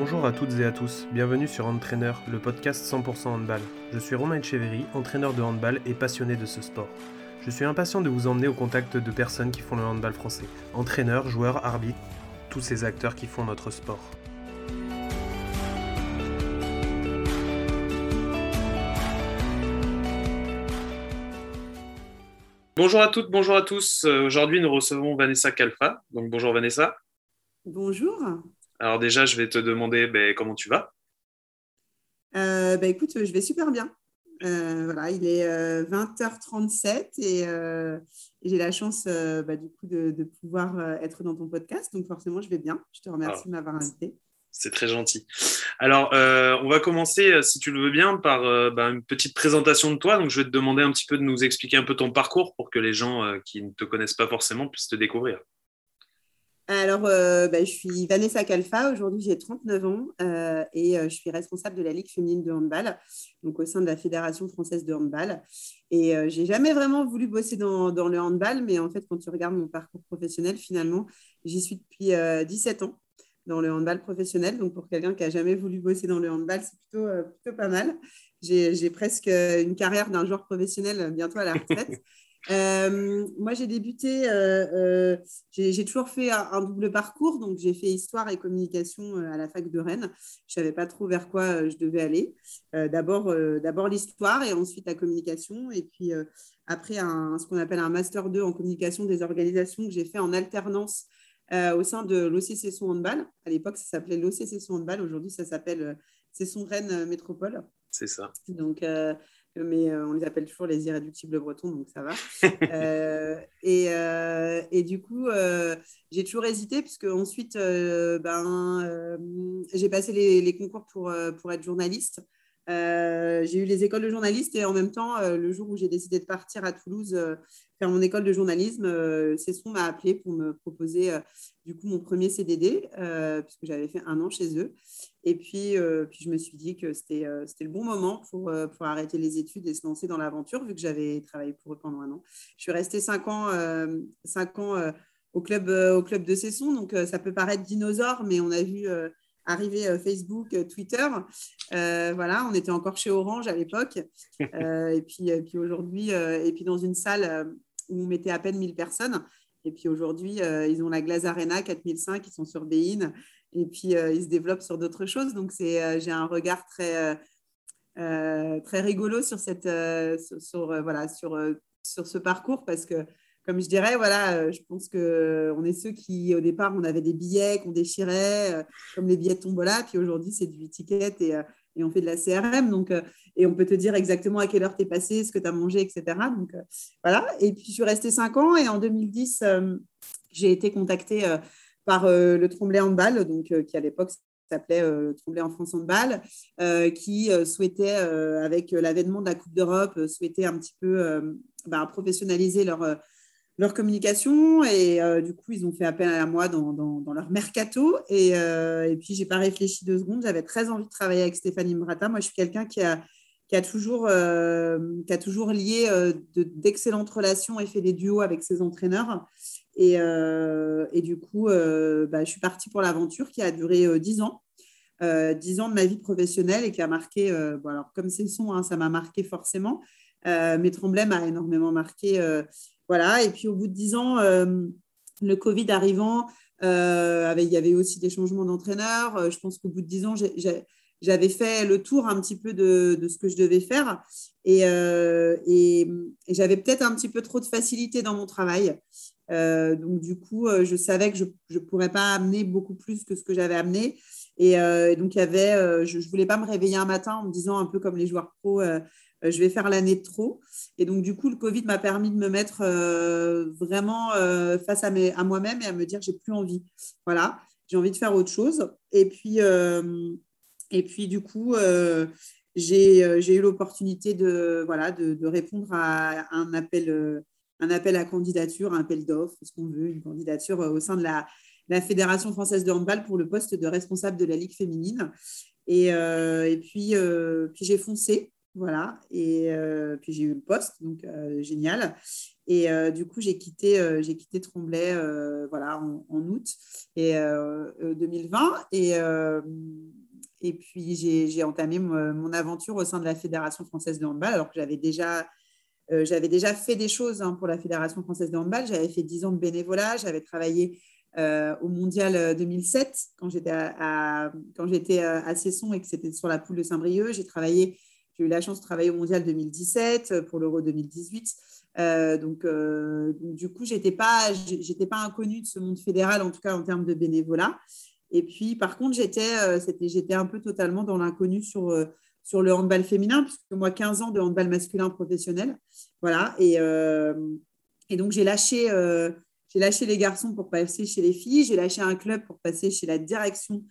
Bonjour à toutes et à tous, bienvenue sur Entraîneur, le podcast 100% handball. Je suis Romain Echeverry, entraîneur de handball et passionné de ce sport. Je suis impatient de vous emmener au contact de personnes qui font le handball français. Entraîneurs, joueurs, arbitres, tous ces acteurs qui font notre sport. Bonjour à toutes, bonjour à tous. Euh, Aujourd'hui, nous recevons Vanessa Calfa. Donc bonjour Vanessa. Bonjour. Alors déjà, je vais te demander ben, comment tu vas? Euh, bah, écoute, je vais super bien. Euh, voilà, il est 20h37 et, j'ai la chance bah, du coup de, pouvoir être dans ton podcast. Donc forcément, je vais bien. Je te remercie de m'avoir invité. C'est très gentil. Alors, on va commencer, si tu le veux bien, par bah, une petite présentation de toi. Donc, je vais te demander un petit peu de nous expliquer un peu ton parcours pour que les gens qui ne te connaissent pas forcément puissent te découvrir. Alors, euh, bah, je suis Vanessa Calfa. Aujourd'hui, j'ai 39 ans euh, et euh, je suis responsable de la Ligue féminine de handball, donc au sein de la Fédération française de handball. Et j'ai jamais vraiment voulu bosser dans, le handball, mais en fait, quand tu regardes mon parcours professionnel, finalement, j'y suis depuis 17 ans dans le handball professionnel. Donc, pour quelqu'un qui a jamais voulu bosser dans le handball, c'est plutôt pas mal. J'ai presque une carrière d'un joueur professionnel bientôt à la retraite. Euh, moi, j'ai débuté, euh, euh, j'ai toujours fait un, double parcours. Donc, j'ai fait histoire et communication à la fac de Rennes. Je ne savais pas trop vers quoi je devais aller. D'abord l'histoire et ensuite la communication. Et puis, après, un, ce qu'on appelle un Master 2 en communication des organisations que j'ai fait en alternance au sein de l'OCC Son Handball. À l'époque, ça s'appelait l'OCC Son Handball. Aujourd'hui, ça s'appelle Cesson Rennes Métropole. C'est ça. Donc, mais euh, on les appelle toujours les irréductibles bretons, donc ça va. Euh, et, euh, et, du coup, j'ai toujours hésité, puisque ensuite, ben, j'ai passé les, les, concours pour, pour être journaliste. j'ai eu les écoles de journaliste et en même temps, le jour où j'ai décidé de partir à Toulouse faire mon école de journalisme, Cesson m'a appelé pour me proposer du coup mon premier CDD, puisque j'avais fait un an chez eux. Et puis, euh, puis je me suis dit que c'était euh, le bon moment pour, euh, pour, arrêter les études et se lancer dans l'aventure, vu que j'avais travaillé pour eux pendant un an. Je suis restée cinq ans, cinq ans au, club, au club de Cesson, donc ça peut paraître dinosaure, mais on a vu arriver Facebook, Twitter. voilà, on était encore chez Orange à l'époque. et puis, puis aujourd'hui, et puis dans une salle où on mettait à peine 1000 personnes. Et puis aujourd'hui, ils ont la Glaze Arena 4005, ils sont sur Bein et puis euh, il se développe sur d'autres choses. Donc c'est, euh, j'ai un regard très, euh, très rigolo sur, cette, sur, voilà, sur, sur ce parcours parce que comme je dirais, voilà, je pense qu'on est ceux qui, au départ, on avait des billets qu'on déchirait, comme les billets de tombola, puis aujourd'hui, c'est du ticket et, et, on fait de la CRM. Donc, et on peut te dire exactement à quelle heure tu es passé, ce que tu as mangé, etc. Donc, voilà. Et puis, je suis restée cinq ans et en 2010, j'ai été contactée par euh, le Tremblay Handball, donc, euh, qui à l'époque s'appelait euh, Tremblay en France Handball, qui souhaitait, avec l'avènement de la Coupe d'Europe, souhaitait un petit peu bah, professionnaliser leur leur communication. Et du coup ils ont fait appel à moi dans, dans, leur mercato. Et, et puis j'ai pas réfléchi deux secondes. J'avais très envie de travailler avec Stéphanie Mbrata moi je suis quelqu'un qui a, qui a toujours qui a toujours lié d'excellentes relations et fait des duos avec ses entraîneurs euh, et, du coup, euh, bah, je suis partie pour l'aventure qui a duré euh, dix ans. dix ans de ma vie professionnelle et qui a marqué, alors comme c'est son, hein, ça m'a marqué forcément, mais Tremblay m'a énormément marqué. voilà. Et puis au bout de dix ans, le Covid arrivant, il y avait aussi des changements d'entraîneur. je pense qu'au bout de dix ans, j'avais fait le tour un petit peu de, ce que je devais faire et, et j'avais peut-être un petit peu trop de facilité dans mon travail. Euh, donc, du coup, euh, je savais que je ne pourrais pas amener beaucoup plus que ce que j'avais amené. Et, euh, donc, y avait, je ne voulais pas me réveiller un matin en me disant, un peu comme les joueurs pro, je vais faire l'année de trop. Et donc, du coup, le Covid m'a permis de me mettre vraiment face à, à moi-même et à me dire, j'ai plus envie. Voilà, j'ai envie de faire autre chose. Et puis, et puis du coup, j'ai eu l'opportunité de, voilà, de, répondre à un appel un appel à candidature, un appel d'offres, ce qu'on veut, une candidature euh, au sein de la, Fédération française de handball pour le poste de responsable de la Ligue féminine. Et, euh, puis, euh, puis j'ai foncé. Voilà. Et puis j'ai eu le poste, donc génial. Et du coup, j'ai quitté, quitté Tremblay voilà, en, août et, 2020. Et, et puis, j'ai entamé mon, aventure au sein de la Fédération française de handball, alors que j'avais déjà, j'avais déjà fait des choses hein, pour la Fédération française de handball. J'avais fait 10 ans de bénévolat, j'avais travaillé au Mondial 2007 quand j'étais à, quand j'étais à Cesson et que c'était sur la poule de Saint-Brieuc. J'ai eu la chance de travailler au Mondial 2017 pour l'Euro 2018. Euh, donc, euh, du coup, j'étais pas, j'étais pas inconnue de ce monde fédéral, en tout cas en termes de bénévolat. Et puis, par contre, j'étais, euh, j'étais un peu totalement dans l'inconnu sur, sur le handball féminin, puisque moi, 15 ans de handball masculin professionnel. Voilà. Et, et donc, j'ai lâché, lâché les garçons pour passer chez les filles. J'ai lâché un club pour passer chez la direction,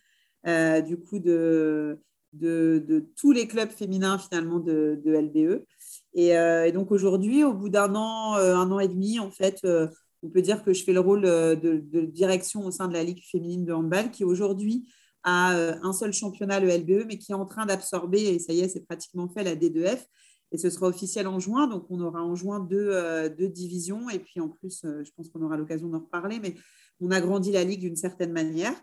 du coup, de, de, tous les clubs féminins, finalement, de, de LBE. Euh, et, donc aujourd'hui, au bout d'un an, euh, un an et demi, en fait, euh, on peut dire que je fais le rôle de, direction au sein de la Ligue féminine de handball, qui aujourd'hui a un seul championnat, le LBE, mais qui est en train d'absorber, et ça y est, c'est pratiquement fait, la D2F. Et ce sera officiel en juin, donc on aura en juin deux, divisions. Et puis en plus, je pense qu'on aura l'occasion d'en reparler, mais on a grandi la ligue d'une certaine manière.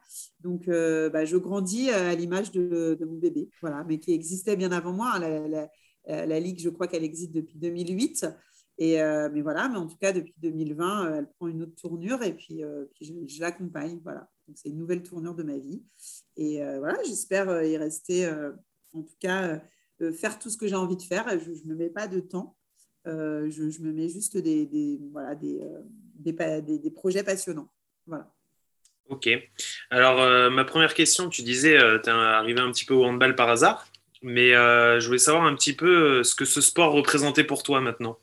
Donc, bah, je grandis à l'image de, mon bébé, voilà, mais qui existait bien avant moi. Hein, euh, la Ligue, je crois qu'elle existe depuis 2008. Euh, mais voilà, mais en tout cas, depuis 2020, euh, elle prend une autre tournure et puis, je, l'accompagne. Voilà. Donc, c'est une nouvelle tournure de ma vie. Et voilà, j'espère y rester, en tout cas, faire tout ce que j'ai envie de faire. Je ne me mets pas de temps. Je, me mets juste des, voilà, des, projets passionnants. Voilà. Ok. Alors, ma première question, tu disais, tu es arrivé un petit peu au handball par hasard. Mais euh, je voulais savoir un petit peu euh, ce que ce sport représentait pour toi maintenant.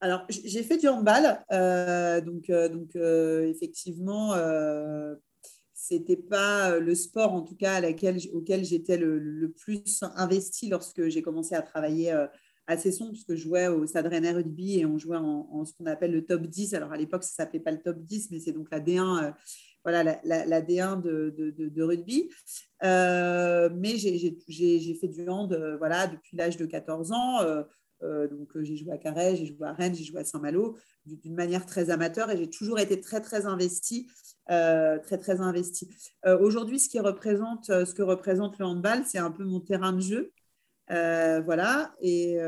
Alors, j'ai fait du handball. Euh, donc, donc effectivement, c'était pas le sport, en tout cas, auquel j'étais le, plus investi lorsque j'ai commencé à travailler à Cesson, puisque je jouais au Stade Rennais Rugby et on jouait en, ce qu'on appelle le top 10. Alors, à l'époque, ça ne s'appelait pas le top 10, mais c'est donc la D1 voilà, la, D1 de, rugby. Euh, mais j'ai fait du hand euh, depuis l'âge de 14 ans. Euh, donc, j'ai joué à Carré, j'ai joué à Rennes, j'ai joué à Saint-Malo d'une manière très amateur et j'ai toujours été très, très investi. très, très investi. Aujourd'hui, ce, qui représente, ce que représente le handball, c'est un peu mon terrain de jeu. voilà, et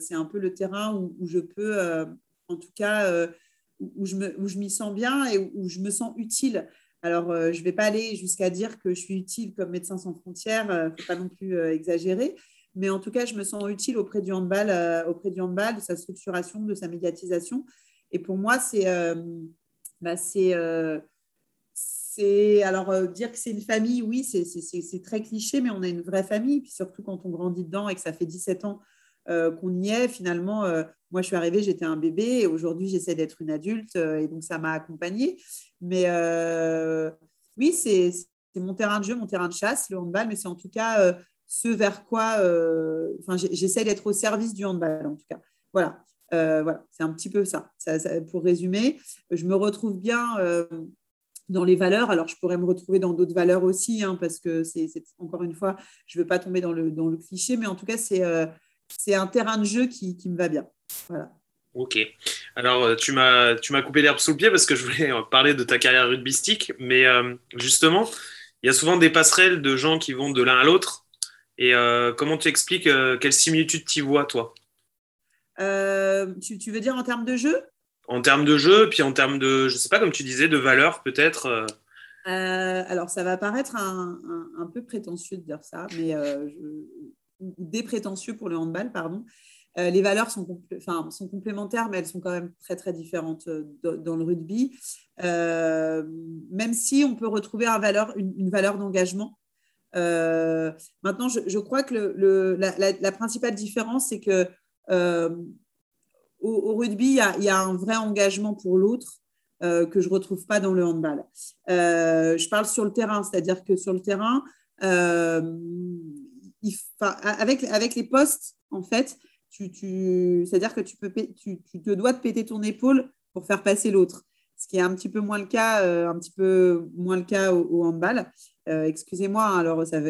c'est un peu le terrain où, où je peux, en tout cas, où je m'y sens bien et où, je me sens utile. Alors, euh, je ne vais pas aller jusqu'à dire que je suis utile comme médecin sans frontières, il euh, ne faut pas non plus euh, exagérer, mais en tout cas, je me sens utile auprès du handball, auprès du handball, de sa structuration, de sa médiatisation. Et pour moi, c'est bah, alors dire que c'est une famille, oui, c'est très cliché, mais on a une vraie famille. Puis surtout quand on grandit dedans et que ça fait 17 ans qu'on y est, finalement, moi, je suis arrivée, j'étais un bébé et aujourd'hui, j'essaie d'être une adulte euh, et donc ça m'a accompagnée. Mais euh, oui, c'est mon terrain de jeu, mon terrain de chasse, le handball, mais c'est en tout cas euh, ce vers quoi. Enfin, j'essaie d'être au service du handball, en tout cas. Voilà. voilà, c'est un petit peu ça. Pour résumer, je me retrouve bien dans les valeurs. Alors, je pourrais me retrouver dans d'autres valeurs aussi, hein, parce que c'est encore une fois, je ne veux pas tomber dans le, dans le cliché, mais en tout cas, c'est un terrain de jeu qui, qui me va bien. Voilà. Ok. Alors, euh, tu m'as, coupé l'herbe sous le pied parce que je voulais parler de ta carrière rugbystique. Mais euh, justement, il y a souvent des passerelles de gens qui vont de l'un à l'autre. Et euh, comment tu expliques quelle similitude tu vois, toi? Tu, tu, veux dire en termes de jeu? En termes de jeu, puis en termes de, je sais pas, comme tu disais, de valeur peut-être Alors, ça va paraître un, un, peu prétentieux de dire ça, mais je, des prétentieux pour le handball, pardon. Euh, les valeurs sont, enfin, sont, complémentaires, mais elles sont quand même très, très différentes euh, dans le rugby. Euh, même si on peut retrouver un valeur, une, valeur d'engagement. Maintenant, je, crois que la, principale différence, c'est que au, rugby, il y, a, un vrai engagement pour l'autre que je ne retrouve pas dans le handball. je parle sur le terrain, c'est-à-dire que sur le terrain, avec, les postes, en fait, tu c'est-à-dire que tu, peux, tu, te dois de péter ton épaule pour faire passer l'autre. Ce qui est un petit peu moins le cas, un petit peu moins le cas au handball. Euh, excusez-moi, hein, alors ça,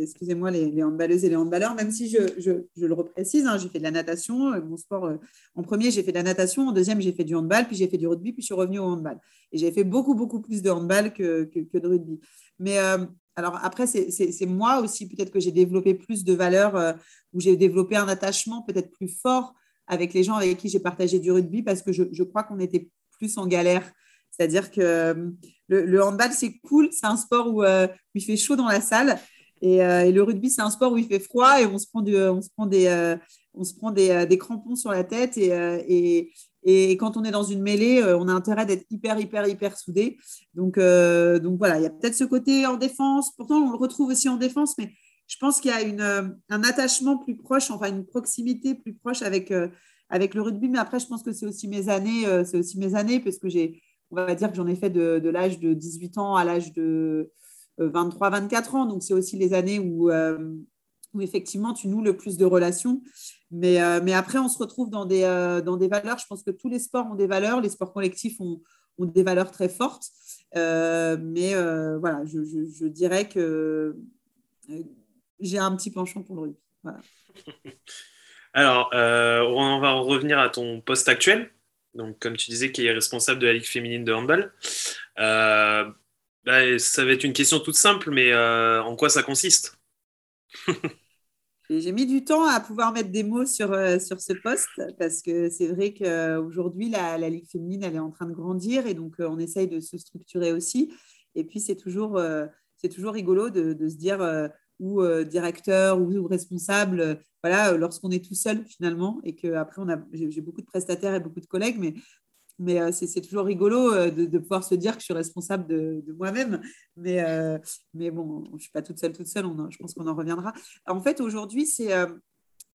excusez-moi les, handballeuses et les handballeurs, même si je, le reprécise, hein, j'ai fait de la natation, euh, mon sport, euh, en premier j'ai fait de la natation, en deuxième j'ai fait du handball, puis j'ai fait du rugby, puis je suis revenue au handball. Et j'ai fait beaucoup, beaucoup plus de handball que, de rugby. Mais alors après, c'est moi aussi, peut-être que j'ai développé plus de valeurs, où j'ai développé un attachement peut-être plus fort avec les gens avec qui j'ai partagé du rugby, parce que je crois qu'on était plus en galère c'est-à-dire que euh, le, handball, c'est cool, c'est un sport euh, où, il fait chaud dans la salle. Et, euh, le rugby, c'est un sport où il fait froid et on se prend, on se prend, des, on se prend des, crampons sur la tête. Et, et, quand on est dans une mêlée, on a intérêt d'être hyper, hyper, hyper soudé. Donc, donc voilà, il y a peut-être ce côté en défense. Pourtant, on le retrouve aussi en défense, mais je pense qu'il y a une, un attachement plus proche, enfin une proximité plus proche avec, avec le rugby. Mais après, je pense que c'est aussi mes années, c'est aussi mes années, parce que j'ai on va dire que j'en ai fait de, l'âge de 18 ans à l'âge de 23-24 euh, ans. Donc, c'est aussi les années où, euh, où, effectivement, tu noues le plus de relations. Mais, euh, après, on se retrouve dans des, dans des valeurs. Je pense que tous les sports ont des valeurs. Les sports collectifs ont, ont des valeurs très fortes. mais voilà, je, dirais que j'ai un petit penchant pour le rugby. Alors, on va revenir à ton poste actuel donc comme tu disais, qui est responsable de la Ligue féminine de handball. Euh, bah, ça va être une question toute simple, mais euh, en quoi ça consiste? J'ai mis du temps à pouvoir mettre des mots sur, euh, sur ce poste parce que c'est vrai qu'aujourd'hui, la, la, Ligue féminine, elle est en train de grandir et donc on essaye de se structurer aussi. Et puis, c'est toujours, toujours rigolo de se dire ou directeur ou, responsable voilà, lorsqu'on est tout seul finalement et qu'après, j'ai beaucoup de prestataires et beaucoup de collègues, mais, mais euh, c'est toujours rigolo euh, de, pouvoir se dire que je suis responsable de, moi-même. Mais, euh, mais bon, je suis pas toute seule, toute seule, on je pense qu'on en reviendra. En fait, aujourd'hui, c'est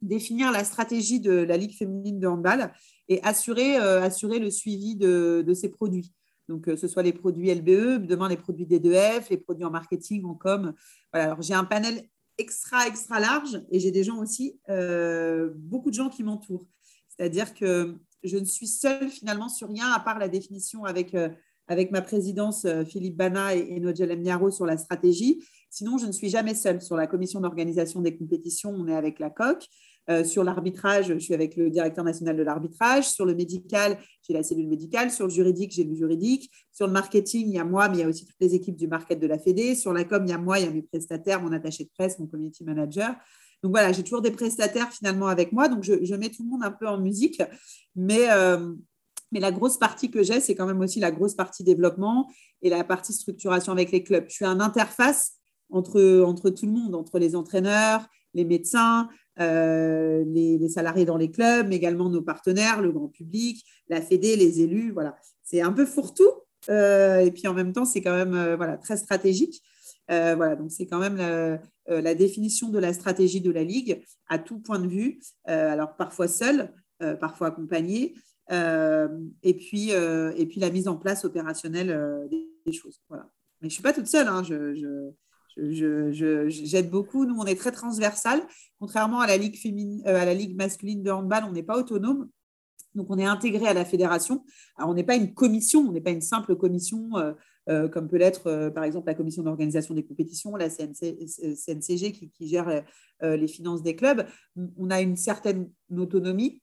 définir la stratégie de la Ligue féminine de handball et assurer, assurer le suivi de, de produits. Donc, que ce soit les produits LBE, demain les produits D2F, les produits en marketing, en com. Voilà, alors j'ai un panel extra, extra large et j'ai des gens aussi, euh, beaucoup de gens qui m'entourent. C'est-à-dire que je ne suis seule finalement sur rien à part la définition avec, euh, avec ma présidence euh, Philippe Bana et, et Nodjel sur la stratégie. Sinon, je ne suis jamais seule. Sur la commission d'organisation des compétitions, on est avec la COQ. Euh, sur l'arbitrage, je suis avec le directeur national de l'arbitrage. Sur le médical, j'ai la cellule médicale. Sur le juridique, j'ai le juridique. Sur le marketing, il y a moi, mais il y a aussi toutes les équipes du market de la Fédé. Sur la com, il y a moi, il y a mes prestataires, mon attaché de presse, mon community manager. Donc voilà, j'ai toujours des prestataires finalement avec moi. Donc je, mets tout le monde un peu en musique. Mais, euh, mais la grosse partie que j'ai, c'est quand même aussi la grosse partie développement et la partie structuration avec les clubs. Je suis un interface entre, entre tout le monde, entre les entraîneurs, les médecins, euh, les, salariés dans les clubs, mais également nos partenaires, le grand public, la Fédé, les élus. Voilà, c'est un peu fourre-tout. Euh, et puis en même temps, c'est quand même euh, voilà, très stratégique. voilà, donc c'est quand même la, définition de la stratégie de la Ligue à tout point de vue. alors parfois seul, parfois accompagné. et, puis, et puis la mise en place opérationnelle des, choses. Voilà. Mais je ne suis pas toute seule. Hein, j'aide beaucoup. Nous, on est très transversal. Contrairement à la ligue, féminine, euh, à la ligue masculine de handball, on n'est pas autonome. Donc, on est intégré à la fédération. On n'est pas une commission, on n'est pas une simple commission euh, euh, comme peut l'être, par exemple, la commission d'organisation des compétitions, la CNCG qui gère les finances des clubs. On a une certaine autonomie,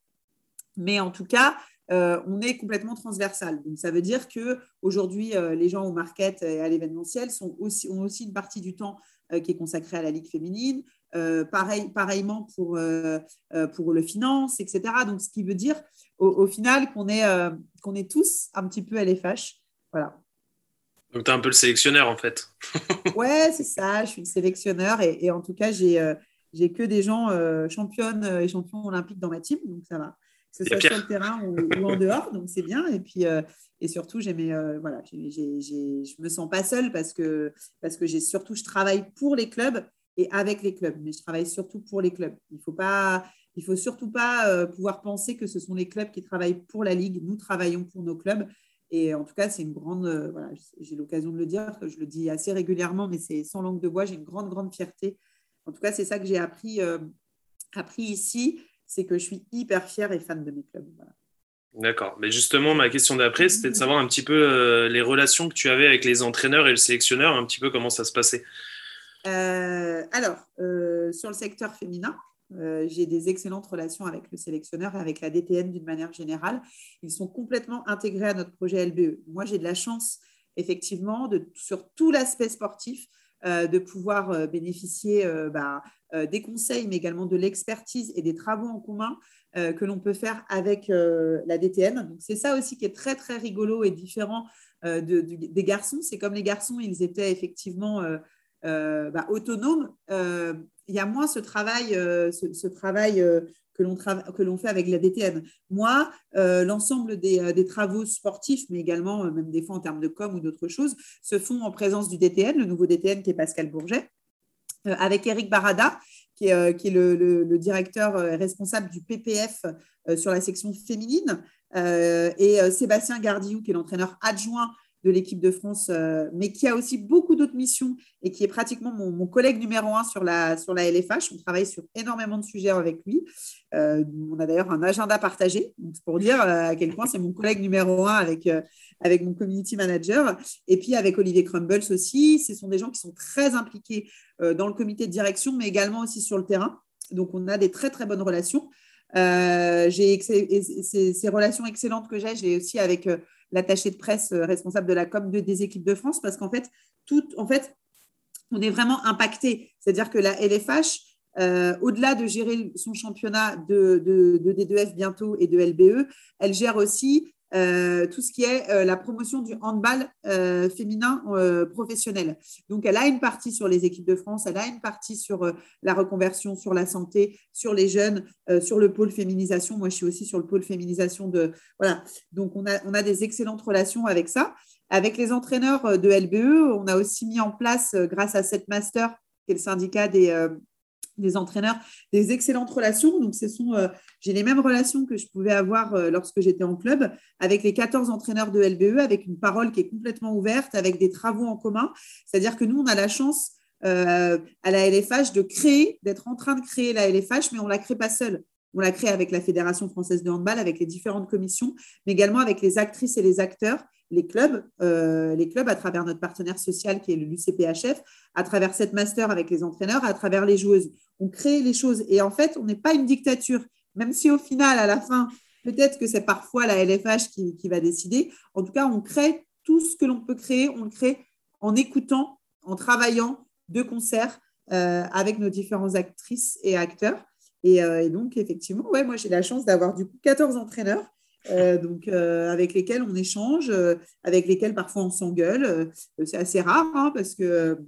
mais en tout cas, euh, on est complètement transversal. Donc, ça veut dire qu'aujourd'hui, euh, les gens au market et à l'événementiel ont aussi une partie du temps euh, qui est consacrée à la Ligue féminine. pareil, pareillement pour, pour le finance, etc. Donc, ce qui veut dire au, final qu'on est, qu'on est tous un petit peu LFH. Voilà. Donc, tu es un peu le sélectionneur en fait. ouais, c'est ça. Je suis le sélectionneur et, et en tout cas, j'ai j'ai que des gens championnes et champions olympiques dans ma team, donc ça va que ce soit sur le terrain ou, en dehors. Donc, c'est bien. Et puis, euh, et surtout, j'aimais, euh, voilà, je me sens pas seule parce que, parce que j'ai surtout, je travaille pour les clubs et avec les clubs, mais je travaille surtout pour les clubs. Il faut pas, il faut surtout pas euh, pouvoir penser que ce sont les clubs qui travaillent pour la ligue. Nous travaillons pour nos clubs. Et en tout cas, c'est une grande, voilà, j'ai l'occasion de le dire, je le dis assez régulièrement, mais c'est sans langue de bois. J'ai une grande, grande fierté. En tout cas, c'est ça que j'ai appris, appris ici c'est que je suis hyper fière et fan de mes clubs. D'accord. Mais justement, ma question d'après, c'était de savoir un petit peu les relations que tu avais avec les entraîneurs et le sélectionneur, un petit peu comment ça se passait. alors, sur le secteur féminin, j'ai des excellentes relations avec le sélectionneur et avec la DTN d'une manière générale. Ils sont complètement intégrés à notre projet LBE. Moi, j'ai de la chance, effectivement, de, sur tout l'aspect sportif, euh, de pouvoir euh, bénéficier euh, bah, des conseils, mais également de l'expertise et des travaux en commun que l'on peut faire avec la DTN. Donc, c'est ça aussi qui est très, très rigolo et différent des garçons. C'est comme les garçons, ils étaient effectivement bah, autonomes. il y a moins ce travail, ce, travail que l'on fait avec la DTN. Moi, euh, l'ensemble euh, des, travaux sportifs, mais également euh, même des fois en termes de com ou d'autres choses, se font en présence du DTN, le nouveau DTN qui est Pascal Bourget, avec Eric Barada, qui est, est le, directeur responsable du PPF sur la section féminine, et Sébastien Gardillou, qui est l'entraîneur adjoint de l'équipe de France, euh, mais qui a aussi beaucoup d'autres missions et qui est pratiquement mon, collègue numéro un sur la, sur la LFH. On travaille sur énormément de sujets avec lui. Euh, on a d'ailleurs un agenda partagé, pour dire euh, à quel point c'est mon collègue numéro un avec, avec mon community manager. Et puis avec Olivier Crumbles aussi, ce sont des gens qui sont très impliqués dans le comité de direction, mais également aussi sur le terrain. Donc on a des très très bonnes relations. j'ai ces, relations excellentes que j'ai, j'ai aussi avec l'attaché de presse euh, responsable de la de, des équipes de France, parce qu'en fait, tout, en fait, on est vraiment impacté. C'est-à-dire que la LFH, euh, au-delà de gérer son championnat de, de, de, D2F bientôt et de LBE, elle gère aussi euh, tout ce qui est euh, la promotion du handball euh, féminin professionnel. Donc, elle a une partie sur les équipes de France, elle a une partie sur la reconversion, sur la santé, sur les jeunes, sur le pôle féminisation. Moi, je suis aussi sur le pôle féminisation de. Voilà. Donc, on a, on a des excellentes relations avec ça. Avec les entraîneurs de LBE, on a aussi mis en place, grâce à cette master, qui est le syndicat des, des entraîneurs, des excellentes relations. Donc, ce sont, euh, j'ai les mêmes relations que je pouvais avoir euh, lorsque j'étais en club avec les 14 entraîneurs de LBE, avec une parole qui est complètement ouverte, avec des travaux en commun. C'est-à-dire que nous, on a la chance euh, à la LFH de créer, d'être en train de créer la LFH, mais on ne la crée pas seule. On la crée avec la Fédération française de handball, avec les différentes commissions, mais également avec les actrices et les acteurs les clubs, euh, les clubs à travers notre partenaire social qui est l'UCPHF, à travers cette master avec les entraîneurs, à travers les joueuses. On crée les choses et en fait, on n'est pas une dictature, même si au final, à la fin, peut-être que c'est parfois la LFH qui, va décider. En tout cas, on crée tout ce que l'on peut créer, on le crée en écoutant, en travaillant de concert euh, avec nos différentes actrices et acteurs. Et, euh, et donc, effectivement, ouais, moi, j'ai la chance d'avoir du coup 14 entraîneurs euh, donc, euh, avec lesquels on échange, euh, avec lesquels parfois on s'engueule. c'est assez rare hein, parce que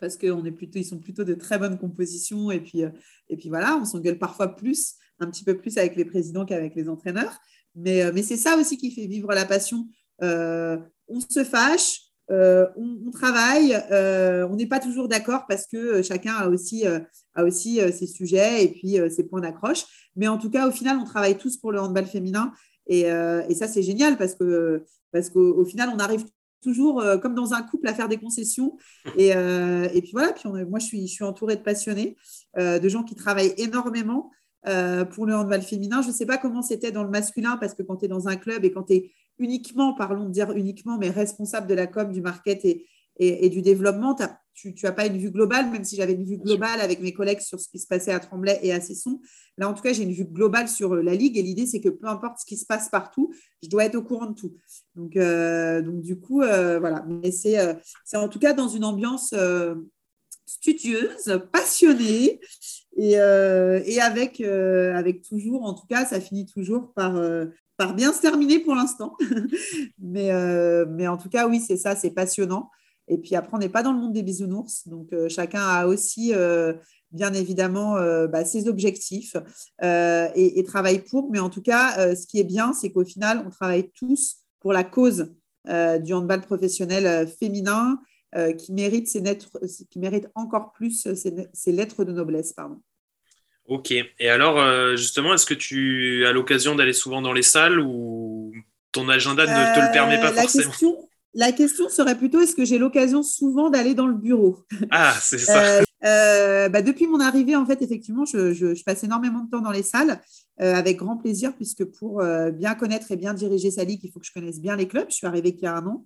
parce qu'on est plutôt, ils sont plutôt de très bonnes compositions et puis et puis voilà, on s'engueule parfois plus, un petit peu plus avec les présidents qu'avec les entraîneurs. Mais, mais c'est ça aussi qui fait vivre la passion. on se fâche, on, travaille, on n'est pas toujours d'accord parce que chacun a aussi, a aussi ses sujets et puis ses points d'accroche. Mais en tout cas, au final, on travaille tous pour le handball féminin euh, et, ça, c'est génial parce que parce qu'au final, on arrive toujours, euh, comme dans un couple, à faire des concessions. Et, euh, et puis voilà, puis moi, je suis, je suis entourée de passionnés, de gens qui travaillent énormément pour le handball féminin. Je ne sais pas comment c'était dans le masculin, parce que quand tu es dans un club et quand tu es uniquement, parlons de dire uniquement, mais responsable de la com, du market et, et, du développement, tu n'as pas une vue globale, même si j'avais une vue globale avec mes collègues sur ce qui se passait à Tremblay et à Cesson. Là, en tout cas, j'ai une vue globale sur euh, la Ligue et l'idée, c'est que peu importe ce qui se passe partout, je dois être au courant de tout. Donc, euh, donc du coup, euh, voilà. Mais c'est en tout cas dans une ambiance studieuse, passionnée et, et avec, avec toujours, en tout cas, ça finit toujours par, par bien se terminer pour l'instant. mais, mais en tout cas, oui, c'est ça, c'est passionnant. Et puis après, on n'est pas dans le monde des bisounours. Donc, euh, chacun a aussi, euh, bien évidemment, euh, bah, ses objectifs et, travaille pour. Mais en tout cas, ce qui est bien, c'est qu'au final, on travaille tous pour la cause du handball professionnel féminin qui, mérite ses lettres, qui mérite encore plus ses, lettres de noblesse. Pardon. Ok. Et alors, justement, est-ce que tu as l'occasion d'aller souvent dans les salles ou ton agenda ne te le permet pas forcément? La question serait plutôt est-ce que j'ai l'occasion souvent d'aller dans le bureau? Ah, c'est ça. Euh, bah, depuis mon arrivée, en fait, effectivement, je, passe énormément de temps dans les salles, avec grand plaisir, puisque pour bien connaître et bien diriger sa ligue, il faut que je connaisse bien les clubs. Je suis arrivée il y a un an,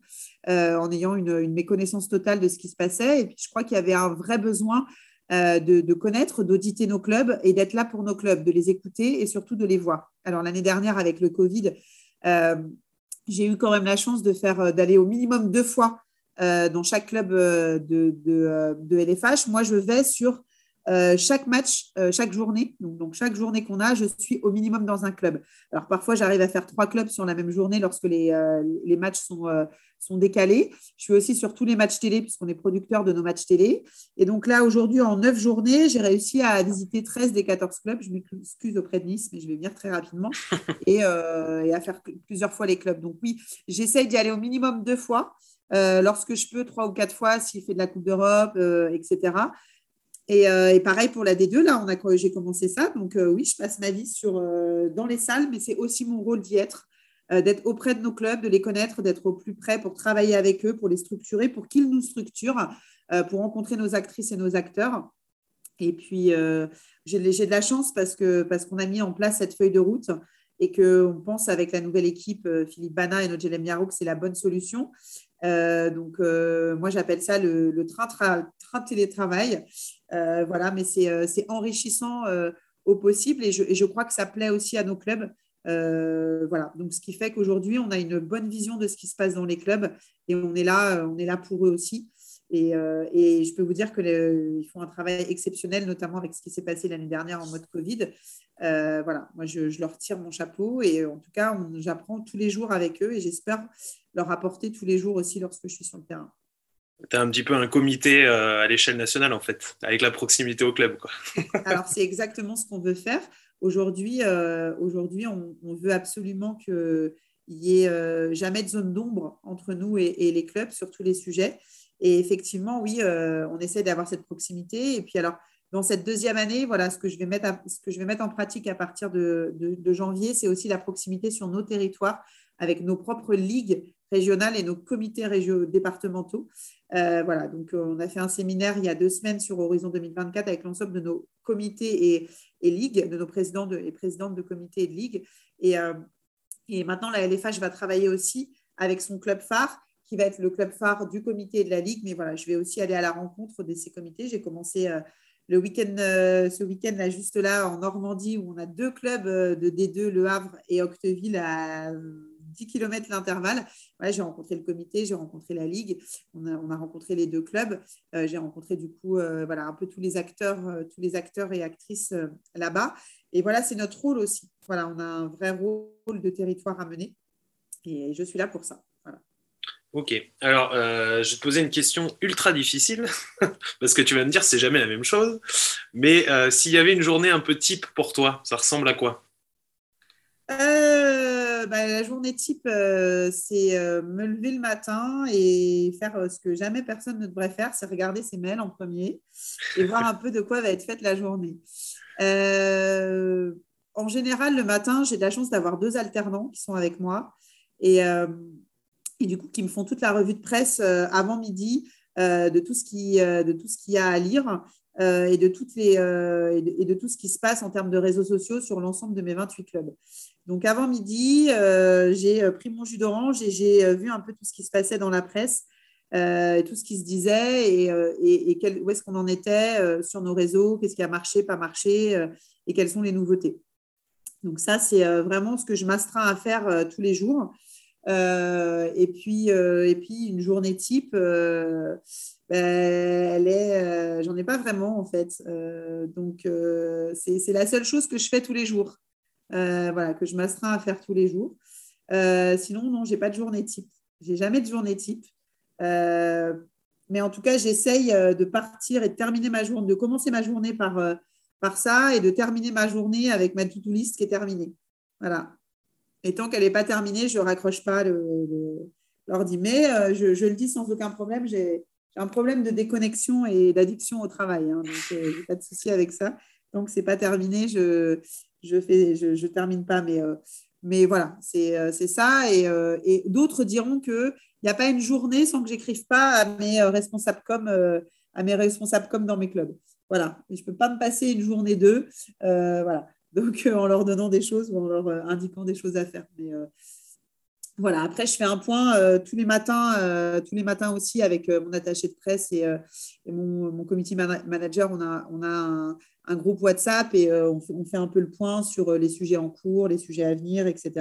en ayant une, une, méconnaissance totale de ce qui se passait. Et puis, je crois qu'il y avait un vrai besoin euh, de, connaître, d'auditer nos clubs et d'être là pour nos clubs, de les écouter et surtout de les voir. Alors l'année dernière, avec le Covid, euh, j'ai eu quand même la chance de faire euh, d'aller au minimum deux fois dans chaque club de, de, LFH. Moi, je vais sur chaque match, chaque journée. Donc, chaque journée qu'on a, je suis au minimum dans un club. Alors parfois, j'arrive à faire trois clubs sur la même journée lorsque les, les matchs sont, sont décalés. Je suis aussi sur tous les matchs télé, puisqu'on est producteur de nos matchs télé. Et donc là, aujourd'hui, en neuf journées, j'ai réussi à visiter 13 des 14 clubs. Je m'excuse auprès de Nice, mais je vais venir très rapidement. Euh, et, à faire plusieurs fois les clubs. Donc oui, j'essaye d'y aller au minimum deux fois. Euh, lorsque je peux, trois ou quatre fois, s'il fait de la Coupe d'Europe, euh, etc. Et, pareil pour la D2, là, on a, j'ai commencé ça. Donc oui, je passe ma vie sur, dans les salles, mais c'est aussi mon rôle d'y être. Euh, d'être auprès de nos clubs, de les connaître, d'être au plus près pour travailler avec eux, pour les structurer, pour qu'ils nous structurent, euh, pour rencontrer nos actrices et nos acteurs. Et puis, euh, j'ai de la chance parce qu'on parce a mis en place cette feuille de route et qu'on pense avec la nouvelle équipe, Philippe Bana et Nodjelem Miaro, que c'est la bonne solution. donc, moi, j'appelle ça le, train, train télétravail. voilà, mais c'est enrichissant au possible et je, et je, crois que ça plaît aussi à nos clubs euh, voilà, donc ce qui fait qu'aujourd'hui, on a une bonne vision de ce qui se passe dans les clubs et on est là, on est là pour eux aussi. Et, euh, je peux vous dire qu'ils font un travail exceptionnel, notamment avec ce qui s'est passé l'année dernière en mode Covid. Euh, voilà, moi, je, leur tire mon chapeau et en tout cas, j'apprends tous les jours avec eux et j'espère leur apporter tous les jours aussi lorsque je suis sur le terrain. Tu as un petit peu un comité à l'échelle nationale, en fait, avec la proximité au club. Quoi. Alors, c'est exactement ce qu'on veut faire. Aujourd'hui, euh, aujourd'hui on, veut absolument qu'il n'y ait euh, jamais de zone d'ombre entre nous et, les clubs sur tous les sujets. Et effectivement, oui, euh, on essaie d'avoir cette proximité. Et puis alors, dans cette deuxième année, voilà, ce que je vais mettre, ce que je vais mettre en pratique à partir de, janvier, c'est aussi la proximité sur nos territoires avec nos propres ligues régionales et nos comités régionaux départementaux. voilà, donc on a fait un séminaire il y a deux semaines sur Horizon 2024 avec l'ensemble de nos comités et, et de nos présidents et présidentes de comités et de ligues. Et, euh, et maintenant, la LFH va travailler aussi avec son club phare, qui va être le club phare du comité et de la ligue. Mais voilà, je vais aussi aller à la rencontre de ces comités. J'ai commencé euh, le week-end, euh, ce week-end là, juste là, en Normandie, où on a deux clubs de D2, Le Havre et Octeville, 10 km l'intervalle. j'ai rencontré le comité, j'ai rencontré la ligue, on a, rencontré les deux clubs, euh, j'ai rencontré du coup euh, voilà, un peu tous les acteurs, euh, tous les acteurs et actrices là-bas. Et voilà, c'est notre rôle aussi. Voilà, on a un vrai rôle de territoire à mener et je suis là pour ça. Ok, alors je vais te poser une question ultra difficile, parce que tu vas me dire c'est jamais la même chose, mais s'il y avait une journée un peu type pour toi, ça ressemble à quoi? Bah, la journée type, euh, c'est euh, me lever le matin et faire euh, ce que jamais personne ne devrait faire, c'est regarder ses mails en premier et voir un peu de quoi va être faite la journée. en général, le matin, j'ai de la chance d'avoir deux alternants qui sont avec moi et, et, du coup qui me font toute la revue de presse avant midi de tout ce qui de tout ce qu'il y a à lire. Et, de toutes les, et de tout ce qui se passe en termes de réseaux sociaux sur l'ensemble de mes 28 clubs. Donc avant midi, euh, j'ai euh, pris mon jus d'orange et j'ai euh, vu un peu tout ce qui se passait dans la presse, tout ce qui se disait et, où est-ce qu'on en était sur nos réseaux, qu'est-ce qui a marché, pas marché et quelles sont les nouveautés. Donc ça, c'est vraiment ce que je m'astreins à faire tous les jours. et, puis, et puis, une journée type, ben, elle est, j'en ai pas vraiment en fait. donc, c'est la seule chose que je fais tous les jours. Euh, voilà, que je m'astreins à faire tous les jours. Euh, sinon, non, j'ai pas de journée type. J'ai jamais de journée type. Euh, mais en tout cas, j'essaye de partir et de terminer ma journée, de commencer ma journée par, par ça et de terminer ma journée avec ma to-do list qui est terminée. Voilà. Et tant qu'elle n'est pas terminée, je raccroche pas l'ordi. Mais je, je, le dis sans aucun problème, un problème de déconnexion et d'addiction au travail. Hein, donc, je n'ai pas de souci avec ça. Donc, ce n'est pas terminé. Je, je fais, je, je termine pas, mais, euh, mais voilà, c'est euh, ça. Et, euh, et d'autres diront qu'il n'y a pas une journée sans que j'écrive pas à mes responsables comme à mes responsables comme dans mes clubs. Voilà, je ne peux pas me passer une journée d'eux. voilà. Donc, en leur donnant des choses ou en leur indiquant des choses à faire. Voilà, après, je fais un point euh, tous les matins, euh, tous les matins aussi avec euh, mon attaché de presse et, mon, mon, committee manager. On a, on a un, groupe WhatsApp et on fait, un peu le point sur les sujets en cours, les sujets à venir, etc.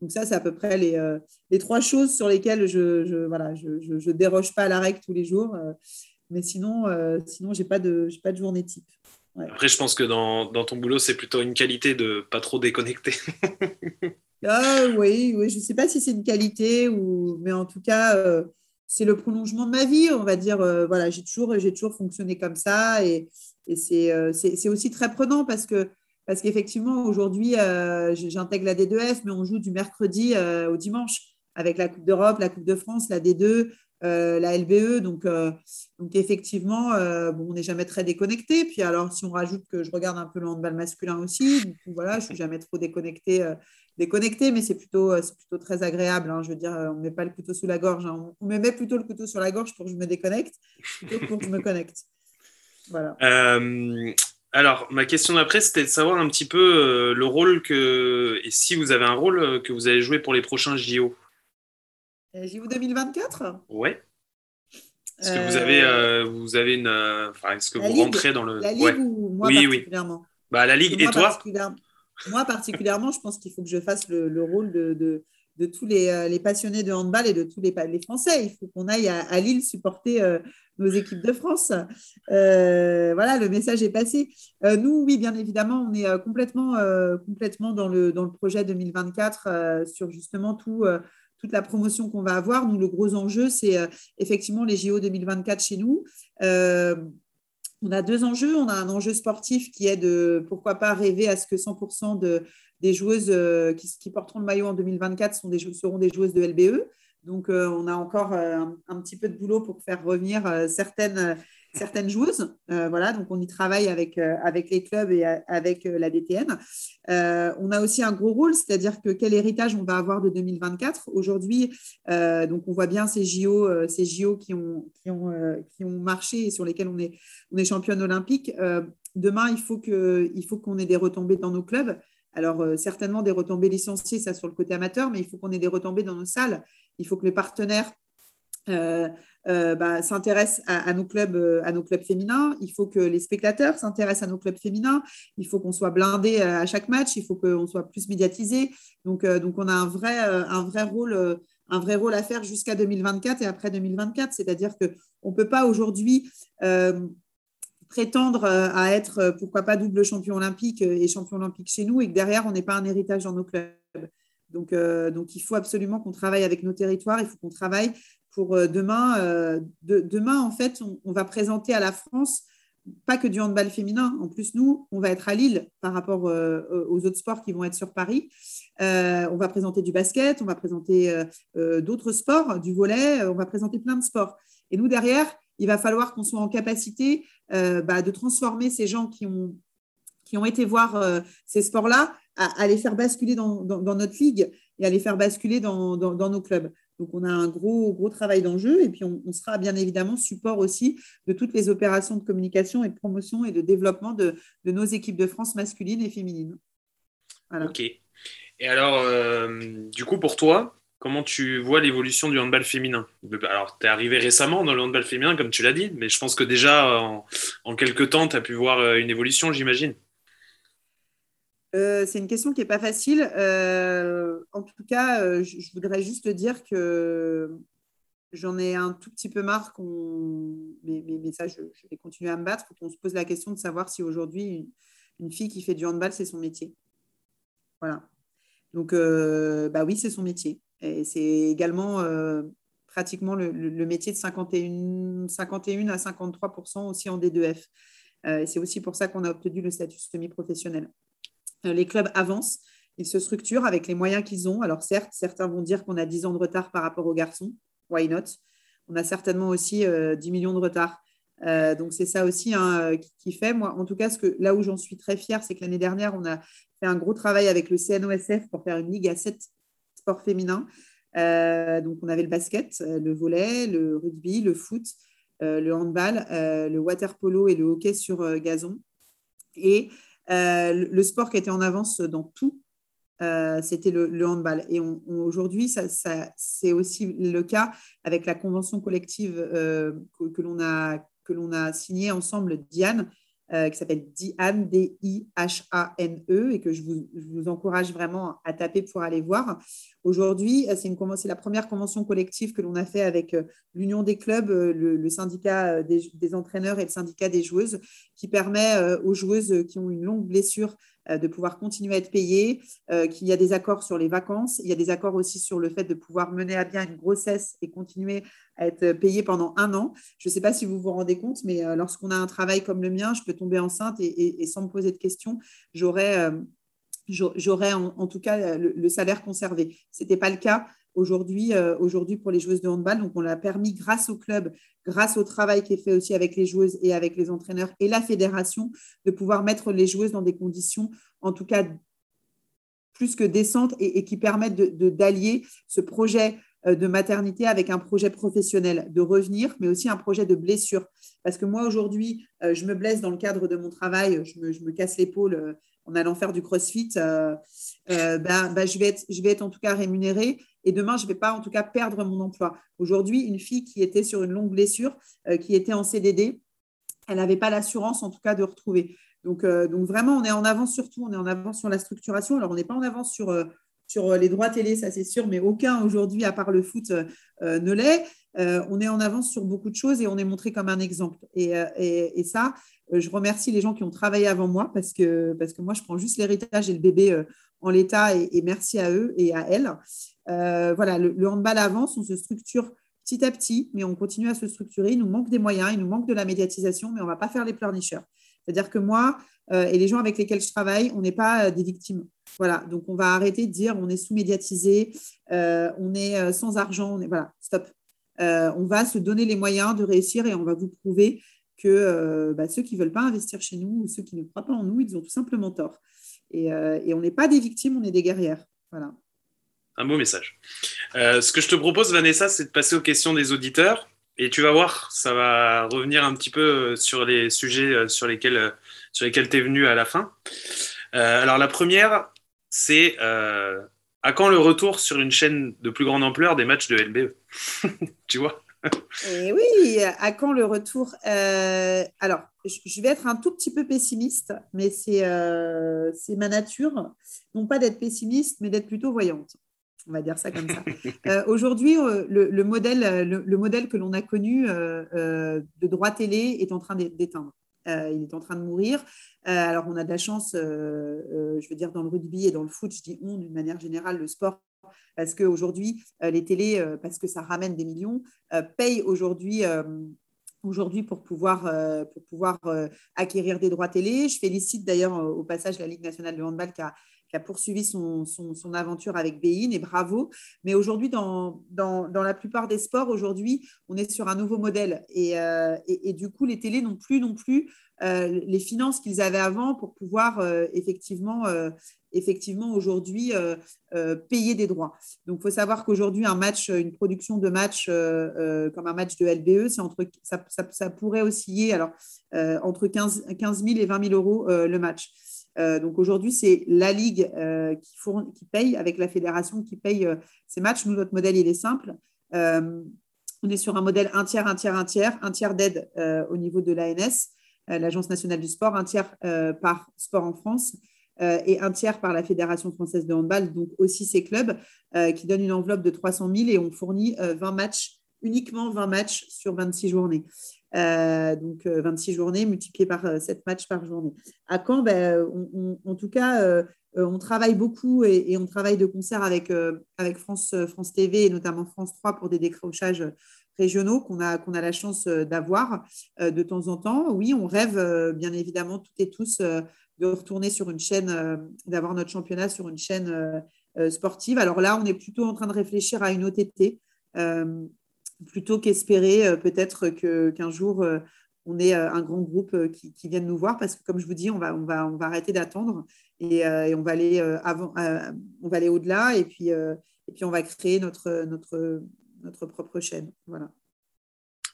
Donc ça, c'est à peu près les, les, trois choses sur lesquelles je ne voilà, je, je, déroge pas à la règle tous les jours. mais sinon, sinon je n'ai pas, de, pas de journée type. Après, je pense que dans, dans ton boulot, c'est plutôt une qualité de pas trop déconnecter. Ah, oui, oui, je ne sais pas si c'est une qualité, mais en tout cas, euh, c'est le prolongement de ma vie, on va dire. Euh, voilà, j'ai toujours, toujours fonctionné comme ça et, euh, c'est, aussi très prenant parce que parce qu'effectivement, aujourd'hui, j'intègre la D2F, mais on joue du mercredi au dimanche avec la Coupe d'Europe, la Coupe de France, la D2, la LBE. Donc, effectivement, on n'est jamais très déconnecté. Puis alors, si on rajoute que je regarde un peu le handball masculin aussi, voilà, je ne suis jamais trop déconnectée déconnecté, mais c'est plutôt, euh, plutôt très agréable. Hein. Je veux dire, euh, on ne met pas le couteau sous la gorge. Hein. On me met plutôt le couteau sur la gorge pour que je me déconnecte plutôt que pour que je me connecte. Voilà. Euh, alors, ma question d'après, c'était de savoir un petit peu le rôle que, et si vous avez un rôle que vous allez jouer pour les prochains JO. JO 2024 Ouais. Est-ce que vous avez, vous avez une. Enfin, est-ce que vous rentrez dans le. La Ligue ou moi oui, particulièrement? Oui. Bah, la Ligue et toi? Moi, particulièrement, je pense qu'il faut que je fasse le, rôle de, tous euh, les, passionnés de handball et de tous les, Français. Il faut qu'on aille à, Lille supporter euh, nos équipes de France. Euh, voilà, le message est passé. nous, oui, bien évidemment, on est complètement, complètement dans, le, dans le projet 2024 sur justement tout toute la promotion qu'on va avoir. Nous, le gros enjeu, c'est effectivement les JO 2024 chez nous on a deux enjeux. On a un enjeu sportif qui est de, pourquoi pas, rêver à ce que 100% de, des joueuses euh, qui, porteront le maillot en 2024 sont des, seront des joueuses de LBE. Donc, euh, on a encore euh, un, petit peu de boulot pour faire revenir certaines, certaines joueuses. Euh, voilà, donc on y travaille avec, euh, avec les clubs et euh, avec la DTN. on a aussi un gros rôle, c'est-à-dire que quel héritage on va avoir de 2024. Aujourd'hui, donc on voit bien ces JO, ces JO qui ont, qui, ont, qui ont marché et sur lesquels on est, on est championne olympique. demain, il faut qu'on ait des retombées dans nos clubs. Alors, certainement des retombées licenciées, ça sur le côté amateur, mais il faut qu'on ait des retombées dans nos salles. Il faut que les partenaires euh, bah, s'intéressent à, nos clubs, euh, à nos clubs féminins. Il faut que les spectateurs s'intéressent à nos clubs féminins. Il faut qu'on soit blindé euh, à chaque match. Il faut qu'on soit plus médiatisé. Donc, donc on a un vrai, un vrai rôle. un vrai rôle à faire jusqu'à 2024 et après 2024. C'est-à-dire qu'on ne peut pas aujourd'hui prétendre à être, pourquoi pas, double champion olympique et champion olympique chez nous et que derrière, on n'ait pas un héritage dans nos clubs. Donc, donc il faut absolument qu'on travaille avec nos territoires, il faut qu'on travaille pour euh, demain. Euh, demain, en fait, on, va présenter à la France pas que du handball féminin. En plus, nous, on va être à Lille par rapport euh, aux autres sports qui vont être sur Paris. on va présenter du basket, on va présenter d'autres sports, du volet, on va présenter plein de sports. Et nous, derrière, il va falloir qu'on soit en capacité bah, de transformer ces gens qui ont, qui ont été voir ces sports-là à, les faire basculer dans, notre ligue et à les faire basculer dans nos clubs. Donc, on a un gros, gros travail d'enjeu et puis on, sera bien évidemment support aussi de toutes les opérations de communication et de promotion et de développement de, nos équipes de France masculines et féminines. Ok. Et alors, euh, du coup, pour toi, comment tu vois l'évolution du handball féminin? Alors, tu es arrivé récemment dans le handball féminin, comme tu l'as dit, mais je pense que déjà, en, en quelques temps, tu as pu voir euh, une évolution, j'imagine. Euh, c'est une question qui n'est pas facile. Euh, en tout cas, euh, je, voudrais juste dire que j'en ai un tout petit peu marre. Mais, ça, je, vais continuer à me battre, qu'on se pose la question de savoir si aujourd'hui, une, fille qui fait du handball, c'est son métier. Voilà. Donc, bah oui, c'est son métier. Et c'est également pratiquement le, métier de 51, 51 à 53% aussi en D2F. c'est aussi pour ça qu'on a obtenu le statut semi-professionnel. Euh, les clubs avancent, ils se structurent avec les moyens qu'ils ont. Alors certes, certains vont dire qu'on a 10 ans de retard par rapport aux garçons. Why not? On a certainement aussi 10 euh, millions de retard. Euh, donc c'est ça aussi hein, qui, fait. Moi, en tout cas, ce que, là où j'en suis très fière, c'est que l'année dernière, on a fait un gros travail avec le CNOSF pour faire une ligue à 7 sports féminins. donc on avait le basket, le volet, le rugby, le foot, le handball, le water polo et le hockey sur gazon. Et le sport qui était en avance dans tout, c'était le, handball. Et aujourd'hui, ça, c'est aussi le cas avec la convention collective que, que l'on a, a signée ensemble, Diane, euh, qui s'appelle Diane, D-I-H-A-N-E, et que je vous, encourage vraiment à taper pour aller voir. Aujourd'hui, euh, c'est la première convention collective que l'on a fait avec euh, l'Union des clubs, le, syndicat des, entraîneurs et le syndicat des joueuses, qui permet aux joueuses qui ont une longue blessure de pouvoir continuer à être payé, euh, qu'il y a des accords sur les vacances, il y a des accords aussi sur le fait de pouvoir mener à bien une grossesse et continuer à être payé pendant un an. Je ne sais pas si vous vous rendez compte, mais euh, lorsqu'on a un travail comme le mien, je peux tomber enceinte et, sans me poser de questions, j'aurais j'aurais en, tout cas le, salaire conservé. Ce n'était pas le cas aujourd'hui aujourd'hui pour les joueuses de handball. Donc, on l'a permis grâce au club, grâce au travail qui est fait aussi avec les joueuses et avec les entraîneurs et la fédération, de pouvoir mettre les joueuses dans des conditions, en tout cas, plus que décentes et, qui permettent d'allier de, ce projet euh, de maternité avec un projet professionnel, de revenir, mais aussi un projet de blessure. Parce que moi, aujourd'hui, euh, je me blesse dans le cadre de mon travail, je me, je me casse l'épaule euh, en allant faire du crossfit, ben, ben, je, vais être, je vais être en tout cas rémunérée et demain, je ne vais pas en tout cas perdre mon emploi. Aujourd'hui, une fille qui était sur une longue blessure, euh, qui était en CDD, elle n'avait pas l'assurance en tout cas de retrouver. Donc, euh, vraiment, on est en avance surtout, on est en avance sur la structuration. Alors, on n'est pas en avance sur, euh, sur les droits télé, ça c'est sûr, mais aucun aujourd'hui, à part le foot, ne l'est. on est en avance sur beaucoup de choses et on est montré comme un exemple. Et, et, et ça, je remercie les gens qui ont travaillé avant moi parce que, parce que moi, je prends juste l'héritage et le bébé en l'état et, merci à eux et à elles. Euh, voilà, le, handball avance, on se structure petit à petit, mais on continue à se structurer. Il nous manque des moyens, il nous manque de la médiatisation, mais on ne va pas faire les pleurnicheurs. C'est-à-dire que moi euh, et les gens avec lesquels je travaille, on n'est pas euh, des victimes. Voilà, donc on va arrêter de dire on est sous-médiatisé, on est sans argent, on est voilà, stop. on va se donner les moyens de réussir et on va vous prouver que bah, ceux qui ne veulent pas investir chez nous ou ceux qui ne croient pas en nous, ils ont tout simplement tort. Et, et on n'est pas des victimes, on est des guerrières. Voilà un beau message. Euh, ce que je te propose, Vanessa, c'est de passer aux questions des auditeurs. Et tu vas voir, ça va revenir un petit peu euh, sur les sujets euh, sur lesquels, sur lesquels tu es venu à la fin. alors, la première, c'est à quand le retour sur une chaîne de plus grande ampleur des matchs de LBE Tu vois? Et oui, à quand le retour Alors, je vais être un tout petit peu pessimiste, mais c'est ma nature, non pas d'être pessimiste, mais d'être plutôt voyante on va dire ça comme ça. Euh, aujourd'hui, euh, le, modèle, euh, le, modèle que l'on a connu de droit télé est en train d'éteindre. il est en train de mourir. alors, on a de la chance, je veux dire, dans le rugby et dans le foot, je dis on d'une manière générale, le sport, parce qu'aujourd'hui, les télés, parce que ça ramène des millions, payent aujourd'hui aujourd'hui pour pouvoir, pour pouvoir acquérir des droits télé. Je félicite d'ailleurs au passage la Ligue nationale de handball qui a, poursuivi son, aventure avec Bein, et bravo. Mais aujourd'hui, dans, la plupart des sports, aujourd'hui, on est sur un nouveau modèle. Et, euh, du coup, les télés n'ont plus non plus euh, les finances qu'ils avaient avant pour pouvoir euh, effectivement, aujourd'hui payer des droits. Donc, il faut savoir qu'aujourd'hui, un match, une production de match comme un match de LBE, ça, pourrait osciller alors, entre 15, 15 000 et 20 000 euros le match. Euh, donc aujourd'hui, c'est la Ligue euh, qui, paye, avec la fédération qui paye euh, ces matchs. Nous, notre modèle, il est simple. on est sur un modèle un tiers, un tiers, un tiers, un tiers d'aide au niveau de l'ANS, l'Agence nationale du sport, un tiers par Sport en France. et un tiers par la Fédération française de handball, donc aussi ces clubs, qui donnent une enveloppe de 300 000 et on fournit 20 matchs, uniquement 20 matchs sur 26 journées. Euh, donc 26 euh, journées multipliées par 7 euh, matchs par journée. À Caen, ben, en tout cas, on travaille beaucoup et, on travaille de concert avec, avec France, France TV et notamment France 3 pour des décrochages régionaux qu'on a, qu'on a la chance d'avoir de temps en temps. Oui, on rêve bien évidemment toutes et tous de retourner sur une chaîne, d'avoir notre championnat sur une chaîne sportive. Alors là, on est plutôt en train de réfléchir à une OTT plutôt qu'espérer euh, peut-être qu'un jour euh, on ait euh, un grand groupe qui, vienne nous voir parce que comme je vous dis, on va, on va, on va arrêter d'attendre et, on va aller avant, on va aller au-delà et puis, et puis on va créer notre, notre, notre propre chaîne. Voilà.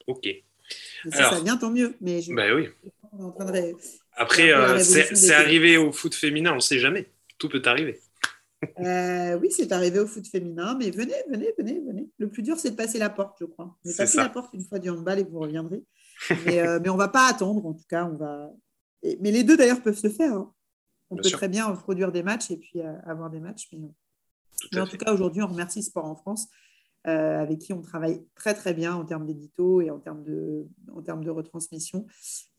Ok. si ça vient, tant mieux. Mais je... bah oui. Après, euh, c'est arrivé au foot féminin, on ne sait jamais. Tout peut arriver. Euh, oui, c'est arrivé au foot féminin, mais venez, venez, venez, venez. Le plus dur, c'est de passer la porte, je crois. Mais passez la porte une fois du handball et vous reviendrez. mais, euh, mais on ne va pas attendre, en tout cas. On va... mais les deux, d'ailleurs, peuvent se faire. Hein. On peut très bien produire des matchs et puis avoir des matchs. Mais, en tout cas, aujourd'hui, on remercie Sport en France euh, avec qui on travaille très très bien en termes d'édito et en termes de, en termes de retransmission.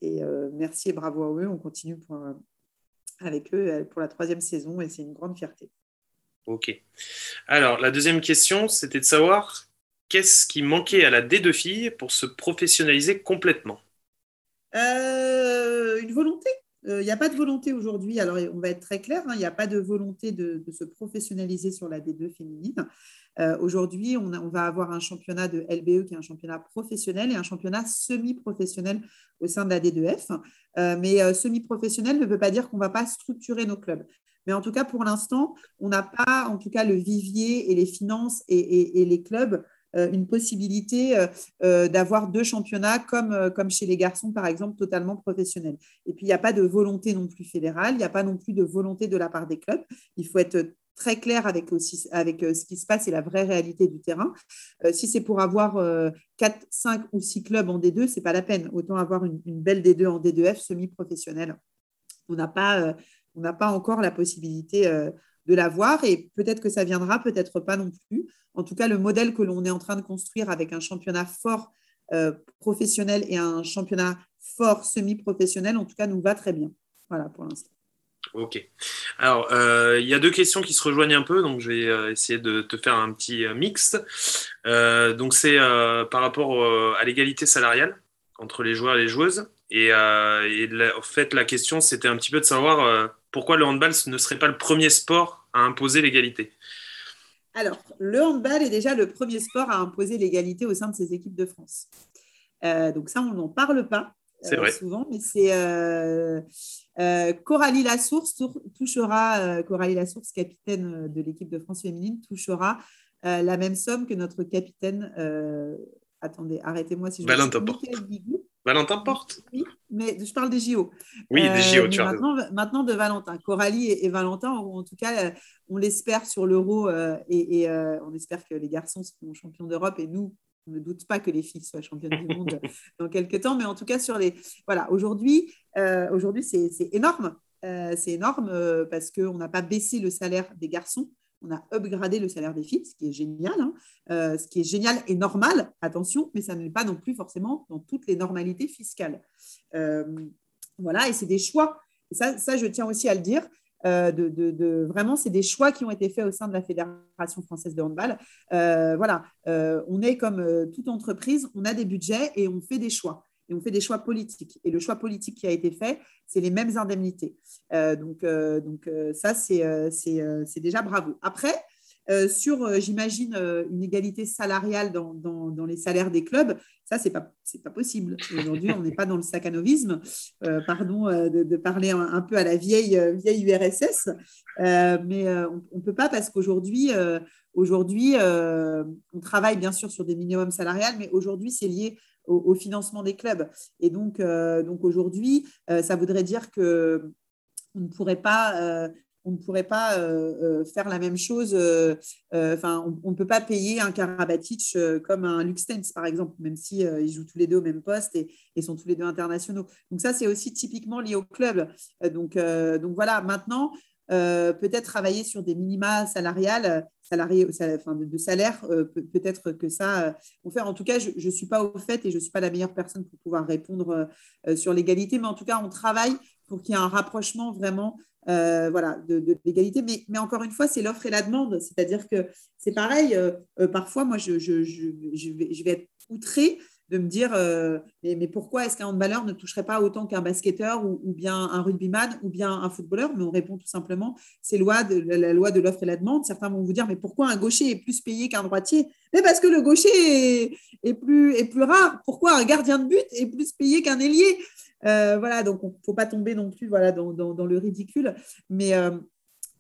Et euh, merci et bravo à eux. On continue pour, avec eux euh, pour la troisième saison et c'est une grande fierté. Ok. Alors, la deuxième question, c'était de savoir qu'est-ce qui manquait à la D2 filles pour se professionnaliser complètement Une volonté. Il n'y a pas de volonté aujourd'hui. Alors, on va être très clair, hein, il n'y a pas de volonté de, de, se professionnaliser sur la D2 féminine. Euh, aujourd'hui, on, va avoir un championnat de LBE qui est un championnat professionnel et un championnat semi-professionnel au sein de la D2F. Euh, mais euh, semi-professionnel ne veut pas dire qu'on ne va pas structurer nos clubs. Mais en tout cas, pour l'instant, on n'a pas, en tout cas, le vivier et les finances et, les clubs une possibilité d'avoir deux championnats comme, chez les garçons, par exemple, totalement professionnels. Et puis, il n'y a pas de volonté non plus fédérale, il n'y a pas non plus de volonté de la part des clubs. Il faut être très clair avec, euh, ce qui se passe et la vraie réalité du terrain. Euh, si c'est pour avoir 4, euh, 5 ou 6 clubs en D2, ce n'est pas la peine. Autant avoir une, belle D2 en D2F semi-professionnelle. On n'a pas, on pas encore la possibilité de l'avoir et peut-être que ça viendra, peut-être pas non plus. En tout cas, le modèle que l'on est en train de construire avec un championnat fort professionnel et un championnat fort semi-professionnel, en tout cas, nous va très bien. Voilà pour l'instant. Ok. Alors, euh, il y a deux questions qui se rejoignent un peu, donc je vais euh, essayer de te faire un petit euh, mix. donc, c'est par rapport à l'égalité salariale entre les joueurs et les joueuses. Et, en fait, la question, c'était un petit peu de savoir pourquoi le handball ne serait pas le premier sport à imposer l'égalité? Alors, le handball est déjà le premier sport à imposer l'égalité au sein de ses équipes de France. donc ça, on n'en parle pas. Euh, souvent, mais c'est euh, euh, Coralie Lassource touchera, Coralie Lassource, capitaine de l'équipe de France féminine, touchera la même somme que notre capitaine. attendez, arrêtez-moi si je Valentin Porte. Valentin Porte Oui, mais je parle des JO. Oui, des JO, tu as maintenant, maintenant, de Valentin. Coralie et, Valentin, en tout cas, on l'espère sur l'Euro et, et on espère que les garçons seront champions d'Europe et nous, on ne doute pas que les filles soient championnes du monde dans quelques temps, mais en tout cas, sur les. Voilà, aujourd'hui, euh, aujourd'hui c'est énorme. Euh, c'est énorme euh, parce qu'on n'a pas baissé le salaire des garçons, on a upgradé le salaire des filles, ce qui est génial, hein. ce qui est génial et normal, attention, mais ça n'est pas non plus forcément dans toutes les normalités fiscales. voilà, et c'est des choix. ça, je tiens aussi à le dire. Euh, de, vraiment, c'est des choix qui ont été faits au sein de la Fédération française de handball. Euh, voilà, euh, on est comme toute entreprise, on a des budgets et on fait des choix. Et on fait des choix politiques. Et le choix politique qui a été fait, c'est les mêmes indemnités. donc, donc ça, c'est déjà bravo. Après, euh, sur, euh, j'imagine, euh, une égalité salariale dans, dans, les salaires des clubs, ça, ce n'est pas, pas possible. Aujourd'hui, on n'est pas dans le sacanovisme, pardon de, parler un, peu à la vieille, URSS, mais on ne peut pas parce qu'aujourd'hui, aujourd'hui, on travaille bien sûr sur des minimums salariales, mais aujourd'hui, c'est lié au, financement des clubs. Et donc, donc aujourd'hui, ça voudrait dire que on ne pourrait pas on ne pourrait pas euh, euh, faire la même chose. Euh, enfin, on ne peut pas payer un Karabatic comme un Luxtens, par exemple, même si ils jouent tous les deux au même poste et, sont tous les deux internationaux. Donc ça, c'est aussi typiquement lié au club. donc, donc voilà, maintenant, peut-être travailler sur des minima salariales, salariés, enfin, de, salaire, peut-être que ça, on fait. En tout cas, je ne suis pas au fait et je ne suis pas la meilleure personne pour pouvoir répondre sur l'égalité, mais en tout cas, on travaille pour qu'il y ait un rapprochement vraiment euh, voilà, de, l'égalité. Mais, encore une fois, c'est l'offre et la demande. C'est-à-dire que c'est pareil, euh, euh, parfois, moi, je, vais, je, vais, être outrée de me dire mais, mais, pourquoi est-ce qu'un handballeur ne toucherait pas autant qu'un basketteur ou, bien un rugbyman ou bien un footballeur? Mais on répond tout simplement c'est la, loi de l'offre et la demande. Certains vont vous dire mais pourquoi un gaucher est plus payé qu'un droitier? Mais parce que le gaucher est, plus, rare. Pourquoi un gardien de but est plus payé qu'un ailier? Euh, voilà, donc il ne faut pas tomber non plus voilà, dans, le ridicule. Mais euh,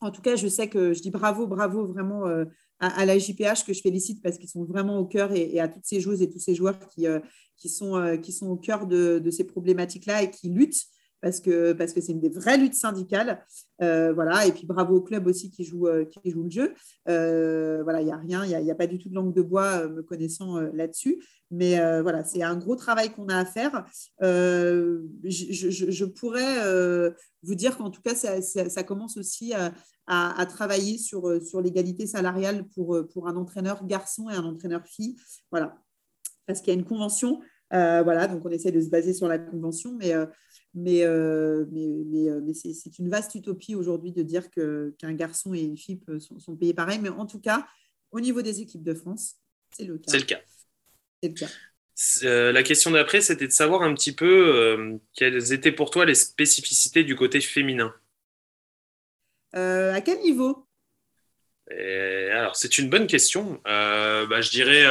en tout cas, je sais que je dis bravo, bravo vraiment euh, à, la JPH que je félicite parce qu'ils sont vraiment au cœur et, à toutes ces joueuses et tous ces joueurs qui, sont, qui sont au cœur de, de ces problématiques-là et qui luttent parce que parce que c'est une des vraies luttes syndicales. Euh, voilà, et puis bravo au club aussi qui joue, euh, qui joue le jeu. Euh, voilà, il n'y a rien, il n'y a, pas du tout de langue de bois me connaissant là-dessus. Mais voilà, c'est un gros travail qu'on a à faire. Je, pourrais vous dire qu'en tout cas, ça, commence aussi à, travailler sur, sur l'égalité salariale pour, pour un entraîneur garçon et un entraîneur fille. Voilà, parce qu'il y a une convention. voilà, donc on essaie de se baser sur la convention, mais mais, euh, mais, mais, euh, mais c'est une vaste utopie aujourd'hui de dire qu'un garçon et une fille sont, payés pareil. Mais en tout cas, au niveau des équipes de France, c'est le cas. C'est le cas. C'est le cas. Euh, la question d'après, c'était de savoir un petit peu quelles étaient pour toi les spécificités du côté féminin. à quel niveau? Alors, c'est une bonne question. Bah, je dirais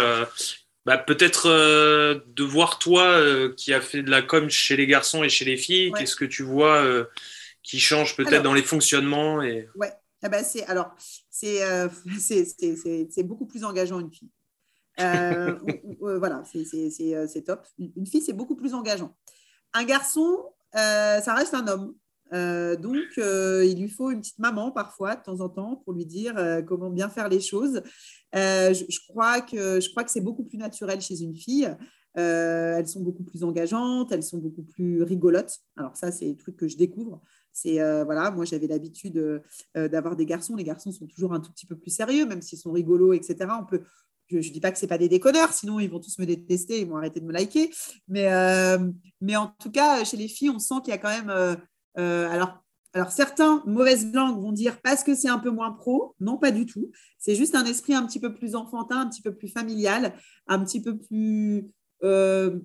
bah, peut-être euh, de voir toi euh, qui a fait de la com chez les garçons et chez les filles, qu'est-ce que tu vois euh, qui change peut-être dans les fonctionnements et... Ouais, ah bah, c'est alors c'est c'est beaucoup plus engageant une fille. voilà, c'est top. Une fille, c'est beaucoup plus engageant. Un garçon, ça reste un homme. Euh, donc, euh, il lui faut une petite maman parfois, de temps en temps, pour lui dire euh, comment bien faire les choses. Je, crois que, je crois que c'est beaucoup plus naturel chez une fille. elles sont beaucoup plus engageantes, elles sont beaucoup plus rigolotes. Alors ça, c'est des trucs que je découvre. C'est voilà, moi j'avais l'habitude d'avoir des garçons. Les garçons sont toujours un tout petit peu plus sérieux, même s'ils sont rigolos, etc. On peut, je ne dis pas que ce pas des déconneurs, sinon ils vont tous me détester, ils vont arrêter de me liker. Mais, mais en tout cas, chez les filles, on sent qu'il y a quand même alors, alors, certains mauvaises langues vont dire parce que c'est un peu moins pro. Non, pas du tout. C'est juste un esprit un petit peu plus enfantin, un petit peu plus familial, un petit peu plus. Euh,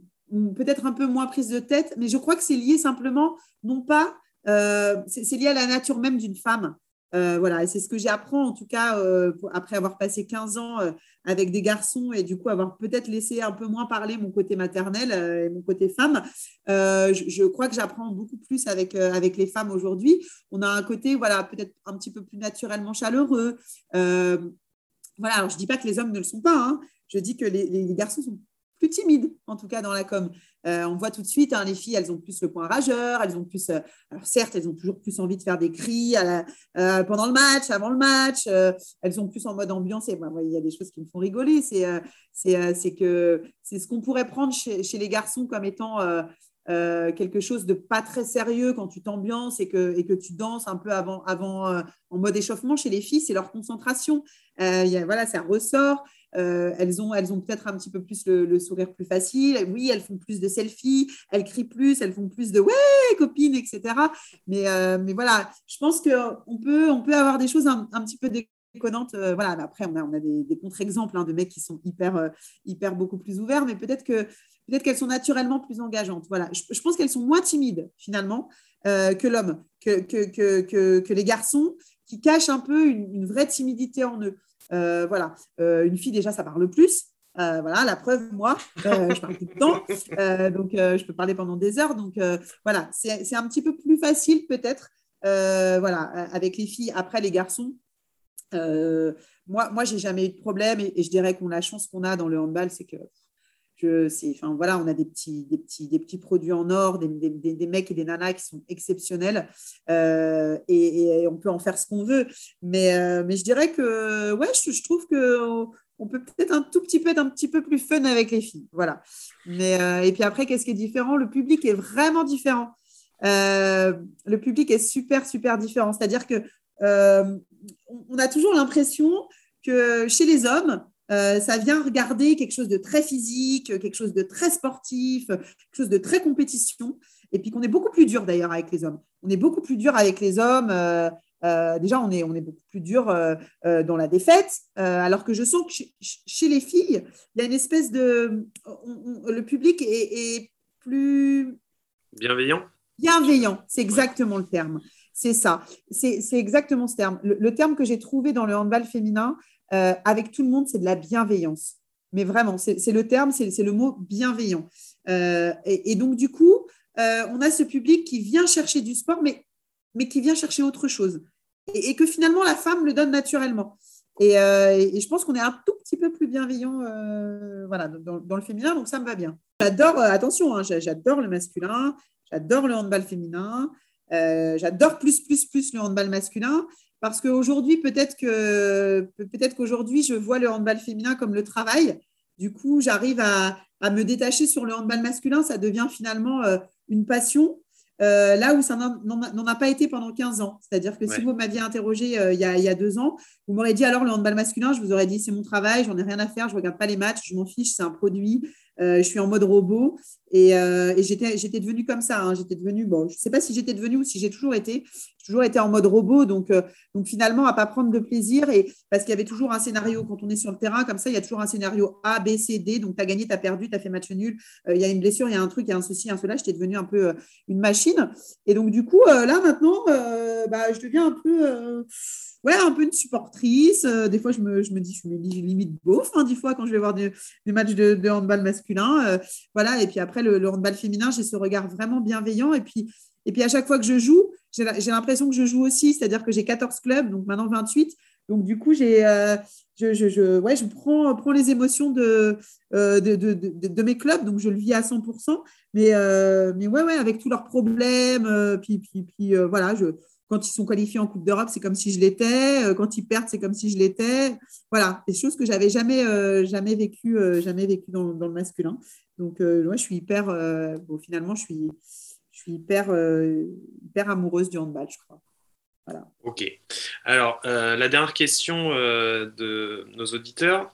peut-être un peu moins prise de tête, mais je crois que c'est lié simplement, non pas. Euh, c'est lié à la nature même d'une femme. Euh, voilà, c'est ce que j'apprends en tout cas euh, après avoir passé 15 ans euh, avec des garçons et du coup avoir peut-être laissé un peu moins parler mon côté maternel et mon côté femme. Je, crois que j'apprends beaucoup plus avec, avec les femmes aujourd'hui. On a un côté voilà peut-être un petit peu plus naturellement chaleureux. voilà, alors je dis pas que les hommes ne le sont pas. Hein. Je dis que les garçons sont plus timides, en tout cas dans la com. Euh, on voit tout de suite, hein, les filles, elles ont plus le point rageur, elles ont plus, euh, alors certes, elles ont toujours plus envie de faire des cris euh, pendant le match, avant le match, elles sont plus en mode ambiance. Et il y a des choses qui me font rigoler. C'est, c'est, que c'est ce qu'on pourrait prendre chez, les garçons comme étant quelque chose de pas très sérieux quand tu t'ambiances et que, et que tu danses un peu avant, avant en mode échauffement. Chez les filles, c'est leur concentration. voilà, ça ressort. Euh, elles ont, elles ont peut-être un petit peu plus le, sourire plus facile. Oui, elles font plus de selfies, elles crient plus, elles font plus de ouais, copine, etc. Mais, euh, mais voilà, je pense qu'on peut, on peut avoir des choses un, petit peu déconnantes. Euh, voilà, après, on a, on a des, contre-exemples hein, de mecs qui sont hyper, hyper beaucoup plus ouverts, mais peut-être que peut-être qu'elles sont naturellement plus engageantes. Voilà, je, pense qu'elles sont moins timides finalement que l'homme, que, que, que, que, les garçons qui cachent un peu une vraie timidité en eux. Euh, voilà, euh, une fille déjà, ça parle plus. Euh, voilà, la preuve, moi, je parle tout le temps, donc je peux parler pendant des heures. Donc voilà, c'est un petit peu plus facile peut-être, voilà, avec les filles. Après les garçons, moi, moi, j'ai jamais eu de problème et, je dirais qu'on la chance qu'on a dans le handball, c'est que je, enfin voilà, on a des petits, des petits, des petits produits en or, des, des, des mecs et des nanas qui sont exceptionnels et, on peut en faire ce qu'on veut. Mais, mais je dirais que ouais, je, trouve que on peut peut-être un tout petit peu être un petit peu plus fun avec les filles, voilà. Mais et puis après, qu'est-ce qui est différent? Le public est vraiment différent. le public est super super différent. C'est-à-dire que on a toujours l'impression que chez les hommes, euh, ça vient regarder quelque chose de très physique, quelque chose de très sportif, quelque chose de très compétition. Et puis qu'on est beaucoup plus dur d'ailleurs avec les hommes. On est beaucoup plus dur avec les hommes. Euh, euh, déjà, on est, on est beaucoup plus dur dans la défaite, alors que je sens que chez, les filles, il y a une espèce de... le public est, plus... Bienveillant Bienveillant, c'est exactement le terme. C'est ça, c'est exactement ce terme. le terme que j'ai trouvé dans le handball féminin, euh, avec tout le monde, c'est de la bienveillance. Mais vraiment, c'est le terme, c'est le mot bienveillant. Euh, et, donc, du coup, euh, on a ce public qui vient chercher du sport, mais, mais qui vient chercher autre chose. Et, que finalement, la femme le donne naturellement. Et, je pense qu'on est un tout petit peu plus bienveillant voilà, dans, le féminin, donc ça me va bien. J'adore, attention, hein, j'adore le masculin, j'adore le handball féminin, j'adore plus, plus, plus le handball masculin. Parce qu'aujourd'hui, peut-être que peut-être qu'aujourd'hui, je vois le handball féminin comme le travail. Du coup, j'arrive à, à, me détacher sur le handball masculin. Ça devient finalement une passion. Euh, là où ça n'en a pas été pendant 15 ans. C'est-à-dire que si vous m'aviez interrogé euh, il, y a, il, y a, deux ans, vous m'aurez dit alors le handball masculin, je vous aurais dit c'est mon travail, j'en ai rien à faire, je ne regarde pas les matchs, je m'en fiche, c'est un produit, euh, je suis en mode robot. Et, et j'étais devenue comme ça. Hein. J'étais devenue, bon, je ne sais pas si j'étais devenue ou si j'ai toujours été, toujours été en mode robot. Donc, donc finalement, à ne pas prendre de plaisir. Et, parce qu'il y avait toujours un scénario. Quand on est sur le terrain, comme ça, il y a toujours un scénario A, B, C, D. Donc, tu as gagné, tu as perdu, tu as fait match nul. Il y a une blessure, il y a un truc, il y a un ceci, un cela. J'étais devenue un peu une machine. Et donc, du coup, là, maintenant, bah, je deviens un peu ouais, un peu une supportrice. Euh, des fois, je me, je me dis, je me limite beauf, hein, fois, quand je vais voir des, matchs de, handball masculin. Euh, voilà, et puis après, le, handball féminin, j'ai ce regard vraiment bienveillant. Et puis, et puis à chaque fois que je joue, j'ai l'impression que je joue aussi, c'est-à-dire que j'ai 14 clubs, donc maintenant 28. Donc, du coup, j'ai, euh, je, je, ouais, je prends, prends les émotions de, de, de, de, mes clubs, donc je le vis à 100%. Mais, mais ouais, ouais, avec tous leurs problèmes, puis, puis, puis voilà, je, quand ils sont qualifiés en Coupe d'Europe, c'est comme si je l'étais. Euh, quand ils perdent, c'est comme si je l'étais. Voilà, des choses que j'avais jamais, euh, jamais vécues euh, dans, le masculin. Donc, moi, je suis hyper. bon, finalement, je suis, je suis hyper, hyper amoureuse du handball, je crois. Voilà. Ok. Alors, la dernière question de nos auditeurs,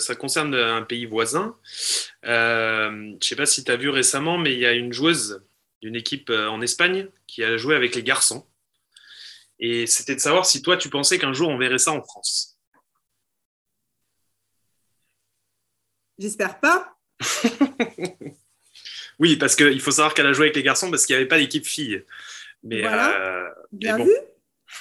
ça concerne un pays voisin. je ne sais pas si tu as vu récemment, mais il y a une joueuse d'une équipe en Espagne qui a joué avec les garçons. Et c'était de savoir si toi, tu pensais qu'un jour, on verrait ça en France. J'espère pas. oui, parce qu'il faut savoir qu'elle a joué avec les garçons parce qu'il n'y avait pas d'équipe fille. Mais, voilà. Euh, Bien vu.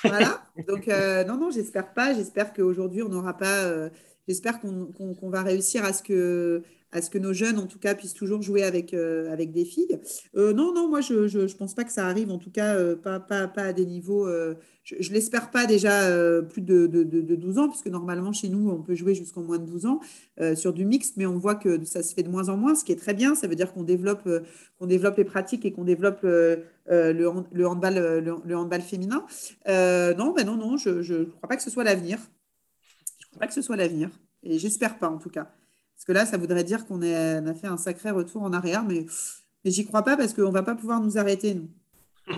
Voilà. Donc, euh, non, non, j'espère pas. J'espère qu'aujourd'hui, on n'aura pas. Euh, j'espère qu'on va réussir à ce que à ce que nos jeunes, en tout cas, puissent toujours jouer avec, euh, avec des filles. Euh, non, non, moi, je ne pense pas que ça arrive, en tout cas, euh, pas, pas, pas, à des niveaux. je ne l'espère pas déjà plus de, de, de, 12 ans, puisque normalement, chez nous, on peut jouer jusqu'en moins de 12 ans sur du mixte, mais on voit que ça se fait de moins en moins, ce qui est très bien. Ça veut dire qu'on développe, qu'on développe les pratiques et qu'on développe le, le, handball, le, handball féminin. non, ben non, non, je ne crois pas que ce soit l'avenir. Je ne crois pas que ce soit l'avenir. Et j'espère pas, en tout cas. Parce que là, ça voudrait dire qu'on a fait un sacré retour en arrière, mais, mais j'y crois pas parce qu'on ne va pas pouvoir nous arrêter, nous.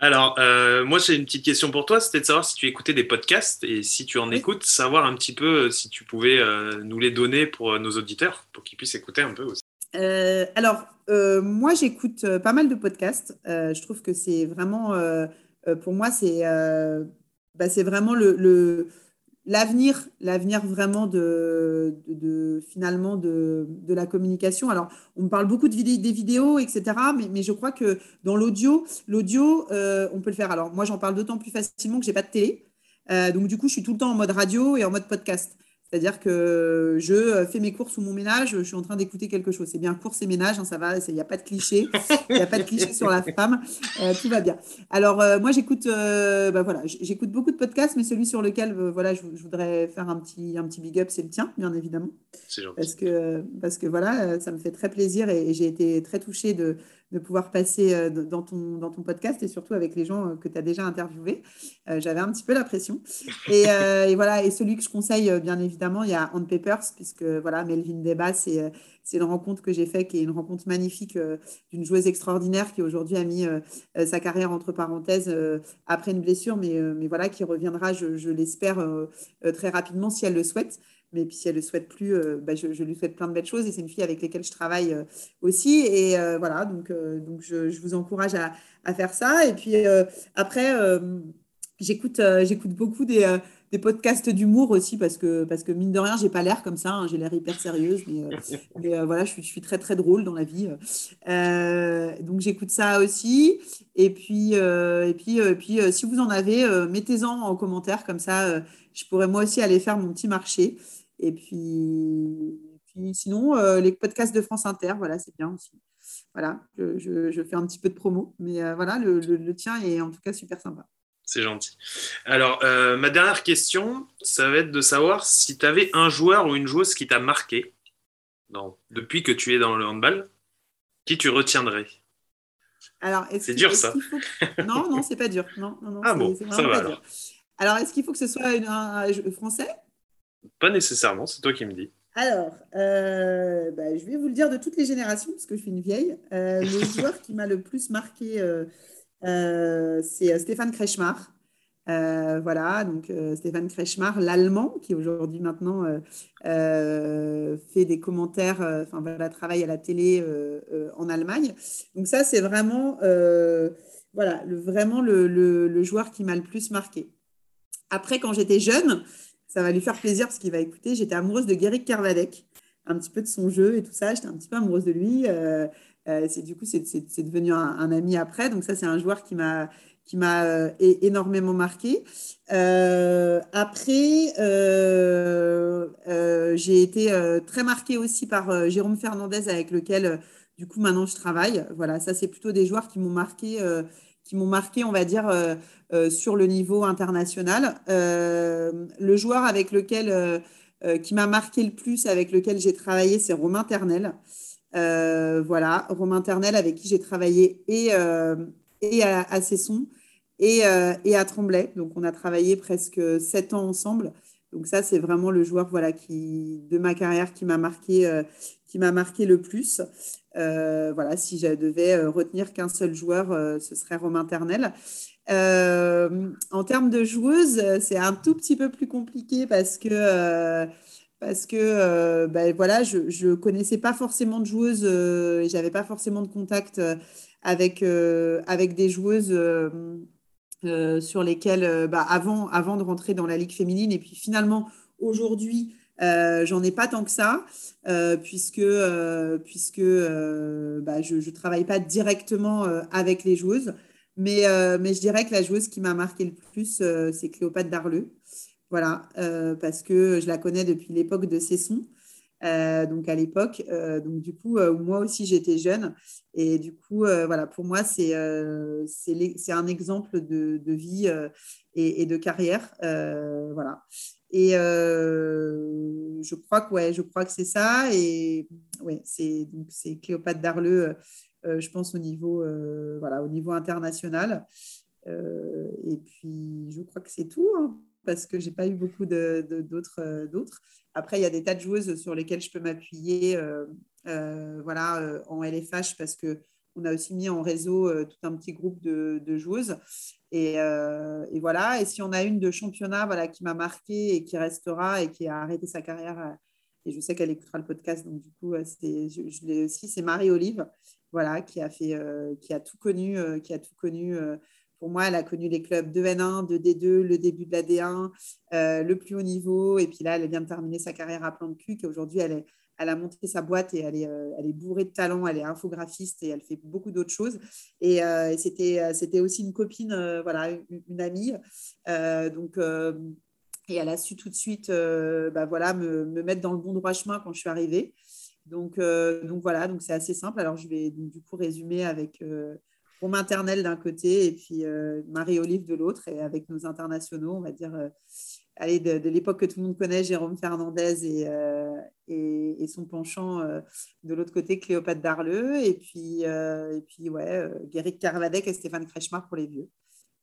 Alors, euh, moi, j'ai une petite question pour toi, c'était de savoir si tu écoutais des podcasts et si tu en écoutes, savoir un petit peu euh, si tu pouvais euh, nous les donner pour nos auditeurs, pour qu'ils puissent écouter un peu aussi. alors, moi, j'écoute pas mal de podcasts. je trouve que c'est vraiment, pour moi, c'est bah, vraiment le l'avenir, l'avenir vraiment de, finalement de, la communication. Alors, on parle beaucoup de des vidéos, etc. Mais, mais, je crois que dans l'audio, l'audio, euh, on peut le faire. Alors, moi, j'en parle d'autant plus facilement que j'ai pas de télé. Euh, donc, du coup, je suis tout le temps en mode radio et en mode podcast. C'est-à-dire que je fais mes courses ou mon ménage, je suis en train d'écouter quelque chose. C'est bien courses et ménage, hein, ça va, il n'y a pas de cliché, il n'y a pas de cliché sur la femme, euh, tout va bien. Alors euh, moi j'écoute, euh, bah, voilà, j'écoute beaucoup de podcasts, mais celui sur lequel voilà, je, voudrais faire un petit, un petit big up, c'est le tien, bien évidemment. C'est gentil. Parce que, parce que voilà, ça me fait très plaisir et j'ai été très touchée de, de pouvoir passer euh, dans ton, dans ton podcast et surtout avec les gens euh, que tu as déjà interviewés. Euh, j'avais un petit peu la pression. Et, voilà, et celui que je conseille, bien évidemment, il y a On Papers, puisque voilà, Melvin Deba, c'est une rencontre que j'ai faite, qui est une rencontre magnifique d'une joueuse extraordinaire qui aujourd'hui a mis sa carrière entre parenthèses après une blessure, mais, mais voilà, qui reviendra, je, je l'espère, très rapidement si elle le souhaite. Mais puis si elle ne le souhaite plus, euh, bah, je, lui souhaite plein de belles choses. Et c'est une fille avec laquelle je travaille euh, aussi. Et euh, voilà, donc, donc je, je, vous encourage à, à, faire ça. Et puis après, j'écoute j'écoute beaucoup des, des podcasts d'humour aussi parce que, parce que mine de rien, j'ai pas l'air comme ça. Hein. j'ai l'air hyper sérieuse. Mais, voilà, je suis, je suis, très, très drôle dans la vie. donc j'écoute ça aussi. Et puis, et puis, et puis si vous en avez, mettez-en en commentaire. Comme ça, je pourrais moi aussi aller faire mon petit marché. Et puis, puis sinon, euh, les podcasts de France Inter, voilà, c'est bien aussi. Voilà, je, je, fais un petit peu de promo, mais euh, voilà, le, le, tien est en tout cas super sympa. C'est gentil. Alors, euh, ma dernière question, ça va être de savoir si tu avais un joueur ou une joueuse qui t'a marqué depuis que tu es dans le handball, qui tu retiendrais? Alors, c'est dur ça. Non, non, c'est pas dur. Non, non, ah bon, ça va alors. Alors, est-ce qu'il faut que ce soit un, français? Pas nécessairement, c'est toi qui me dis. Alors, euh, bah, je vais vous le dire de toutes les générations, parce que je suis une vieille. Euh, le joueur qui m'a le plus marqué, euh, c'est Stéphane Kretschmar. voilà, donc Stéphane Kretschmar, l'allemand, qui aujourd'hui maintenant fait des commentaires, enfin voilà, travaille à la télé en Allemagne. Donc ça, c'est vraiment, voilà, le, vraiment le, le joueur qui m'a le plus marqué. Après, quand j'étais jeune, ça va lui faire plaisir parce qu'il va écouter, j'étais amoureuse de Guéric Kervadec, un petit peu de son jeu et tout ça. J'étais un petit peu amoureuse de lui. Euh, euh, du coup, c'est, devenu un, ami après. Donc ça, c'est un joueur qui m'a, qui m'a euh, énormément marqué. après, j'ai été très marquée aussi par Jérôme Fernandez avec lequel, du coup, maintenant je travaille. Voilà, ça, c'est plutôt des joueurs qui m'ont marqué qui m'ont marqué, on va dire, euh, euh, sur le niveau international. Euh, le joueur avec lequel, qui m'a marqué le plus, avec lequel j'ai travaillé, c'est Romain Ternel. voilà, Romain Ternel, avec qui j'ai travaillé et, et à, Cesson et, et, à Tremblay. Donc, on a travaillé presque sept ans ensemble. Donc, ça, c'est vraiment le joueur voilà, qui, de ma carrière qui m'a marqué, qui m'a marqué le plus. Euh, voilà, si je devais euh, retenir qu'un seul joueur, euh, ce serait Romain Ternel. en termes de joueuse, c'est un tout petit peu plus compliqué parce que parce que ben voilà, je ne connaissais pas forcément de joueuses et j'avais pas forcément de contact avec, avec des joueuses sur lesquelles, bah, avant, avant de rentrer dans la Ligue féminine. Et puis finalement, aujourd'hui, euh, j'en ai pas tant que ça, euh, puisque, euh, puisque bah, je ne travaille pas directement avec les joueuses. Mais, mais je dirais que la joueuse qui m'a marqué le plus, c'est Cléopâtre Darleux. Voilà, parce que je la connais depuis l'époque de Cesson. Donc à l'époque, donc du coup, moi aussi j'étais jeune. Et du coup, voilà, pour moi, c'est c'est un exemple de, de vie et, de carrière. voilà. Et euh, je crois que ouais, je crois que c'est ça. Et ouais, c'est donc Cléopâtre Darleux, euh, je pense au niveau euh, voilà au niveau international. et puis je crois que c'est tout. Hein, parce que j'ai pas eu beaucoup d'autres d'autres. Après, il y a des tas de joueuses sur lesquelles je peux m'appuyer, voilà, en LFH parce que on a aussi mis en réseau tout un petit groupe de, joueuses. Euh, et, voilà. Et si on a une de championnat voilà, qui m'a marqué et qui restera et qui a arrêté sa carrière, euh, et je sais qu'elle écoutera le podcast, donc du coup, euh, je l'ai aussi, c'est Marie-Olive, voilà, qui a, fait, qui a tout connu. qui a tout connu pour moi, elle a connu les clubs de N1, de D2, le début de la D1, le plus haut niveau. Et puis là, elle vient de terminer sa carrière à plan de cul. Aujourd'hui, elle a monté sa boîte et elle est, euh, elle est bourrée de talent, elle est infographiste et elle fait beaucoup d'autres choses. Et, euh, c'était, euh, aussi une copine, voilà, une, amie. donc, et elle a su tout de suite bah, voilà, me, me, mettre dans le bon droit chemin quand je suis arrivée. Donc, donc voilà, donc c'est assez simple. Alors je vais du coup résumer avec Romain Ternel d'un côté et puis Marie-Olive de l'autre, et avec nos internationaux, on va dire allez, de, l'époque que tout le monde connaît, Jérôme Fernandez et, euh, et, son penchant euh, de l'autre côté, Cléopâtre Darleux, et puis, euh, et puis ouais, Guéric Carvadec et Stéphane Kretschmar pour les vieux.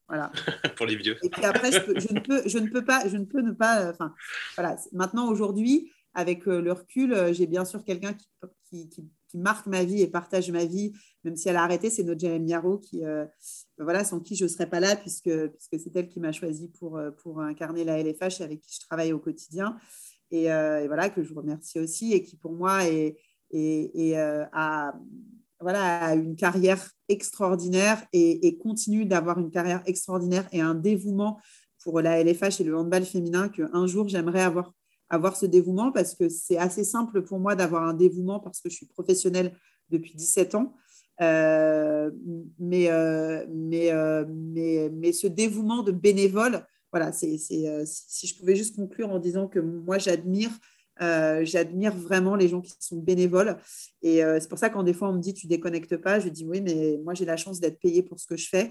Voilà. pour les vieux. Et puis après, je, ne peux, je ne peux pas, je ne peux ne pas. Enfin, voilà. Maintenant, aujourd'hui, avec le recul, j'ai bien sûr quelqu'un qui, qui, qui, marque ma vie et partage ma vie, même si elle a arrêté, c'est notre Jérémy Yarrow qui, voilà, sans qui je ne serais pas là, puisque, puisque c'est elle qui m'a choisi pour, euh, pour incarner la LFH et avec qui je travaille au quotidien. Et, euh, voilà, que je vous remercie aussi et qui, pour moi, est, euh, a, voilà, une carrière extraordinaire et, continue d'avoir une carrière extraordinaire et un dévouement pour la LFH et le handball féminin qu'un jour, j'aimerais avoir, avoir ce dévouement parce que c'est assez simple pour moi d'avoir un dévouement parce que je suis professionnelle depuis 17 ans. Euh, mais, euh, mais, euh, mais, mais, ce dévouement de bénévole, voilà, c'est, si je pouvais juste conclure en disant que moi, j'admire j'admire vraiment les gens qui sont bénévoles. Et c'est pour ça quand des fois on me dit tu déconnectes pas, je dis oui, mais moi j'ai la chance d'être payée pour ce que je fais.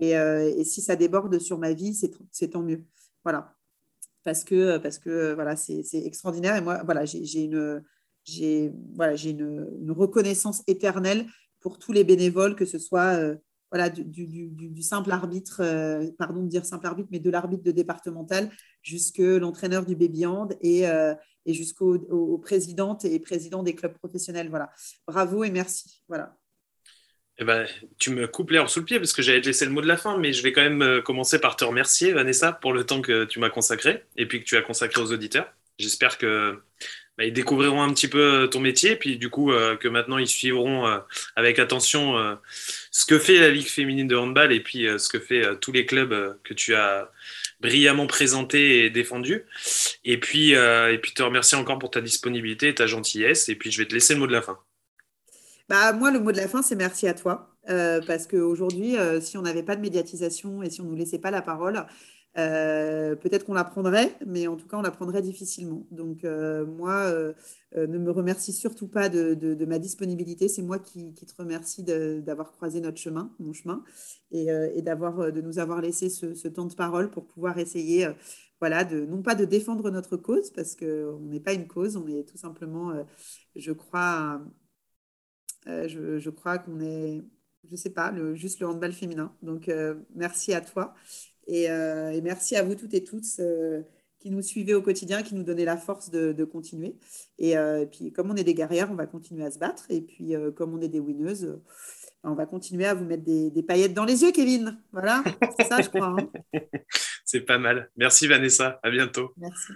Et, et, si ça déborde sur ma vie, c'est tant mieux. Voilà. Parce que, parce que voilà, c'est extraordinaire. Et moi, voilà, j'ai une, voilà, une, reconnaissance éternelle pour tous les bénévoles, que ce soit voilà, du, simple arbitre, euh, pardon de dire simple arbitre, mais de l'arbitre de départemental jusque l'entraîneur du baby hand et, euh, et jusqu'au au, présidente et président des clubs professionnels. Voilà. Bravo et merci. Voilà. Eh ben, tu me coupes l'air sous le pied parce que j'allais te laisser le mot de la fin, mais je vais quand même euh, commencer par te remercier, Vanessa, pour le temps que tu m'as consacré et puis que tu as consacré aux auditeurs. J'espère que bah, ils découvriront un petit peu ton métier, puis du coup euh, que maintenant ils suivront euh, avec attention euh, ce que fait la Ligue féminine de handball et puis ce que fait tous les clubs que tu as brillamment présentés et défendus. Et puis, et puis te remercier encore pour ta disponibilité et ta gentillesse. Et puis je vais te laisser le mot de la fin. Bah, moi, le mot de la fin, c'est merci à toi. parce qu'aujourd'hui, si on n'avait pas de médiatisation et si on ne nous laissait pas la parole, euh, peut-être qu'on l'apprendrait, mais en tout cas, on l'apprendrait difficilement. Donc, euh, moi, euh, ne me remercie surtout pas de, ma disponibilité. C'est moi qui, te remercie d'avoir croisé notre chemin, mon chemin, et, d'avoir, de nous avoir laissé ce, temps de parole pour pouvoir essayer, voilà, de, non pas de défendre notre cause, parce qu'on n'est pas une cause, on est tout simplement, je crois, je, je, crois qu'on est, je sais pas, le, juste le handball féminin. Donc, merci à toi. Euh, et, merci à vous toutes et tous euh, qui nous suivez au quotidien, qui nous donnez la force de, continuer. Euh, et, puis, comme on est des guerrières, on va continuer à se battre. Et puis, comme on est des winneuses, on va continuer à vous mettre des, paillettes dans les yeux, Kevin. Voilà, c'est ça, je crois. Hein. c'est pas mal. Merci, Vanessa. À bientôt. Merci.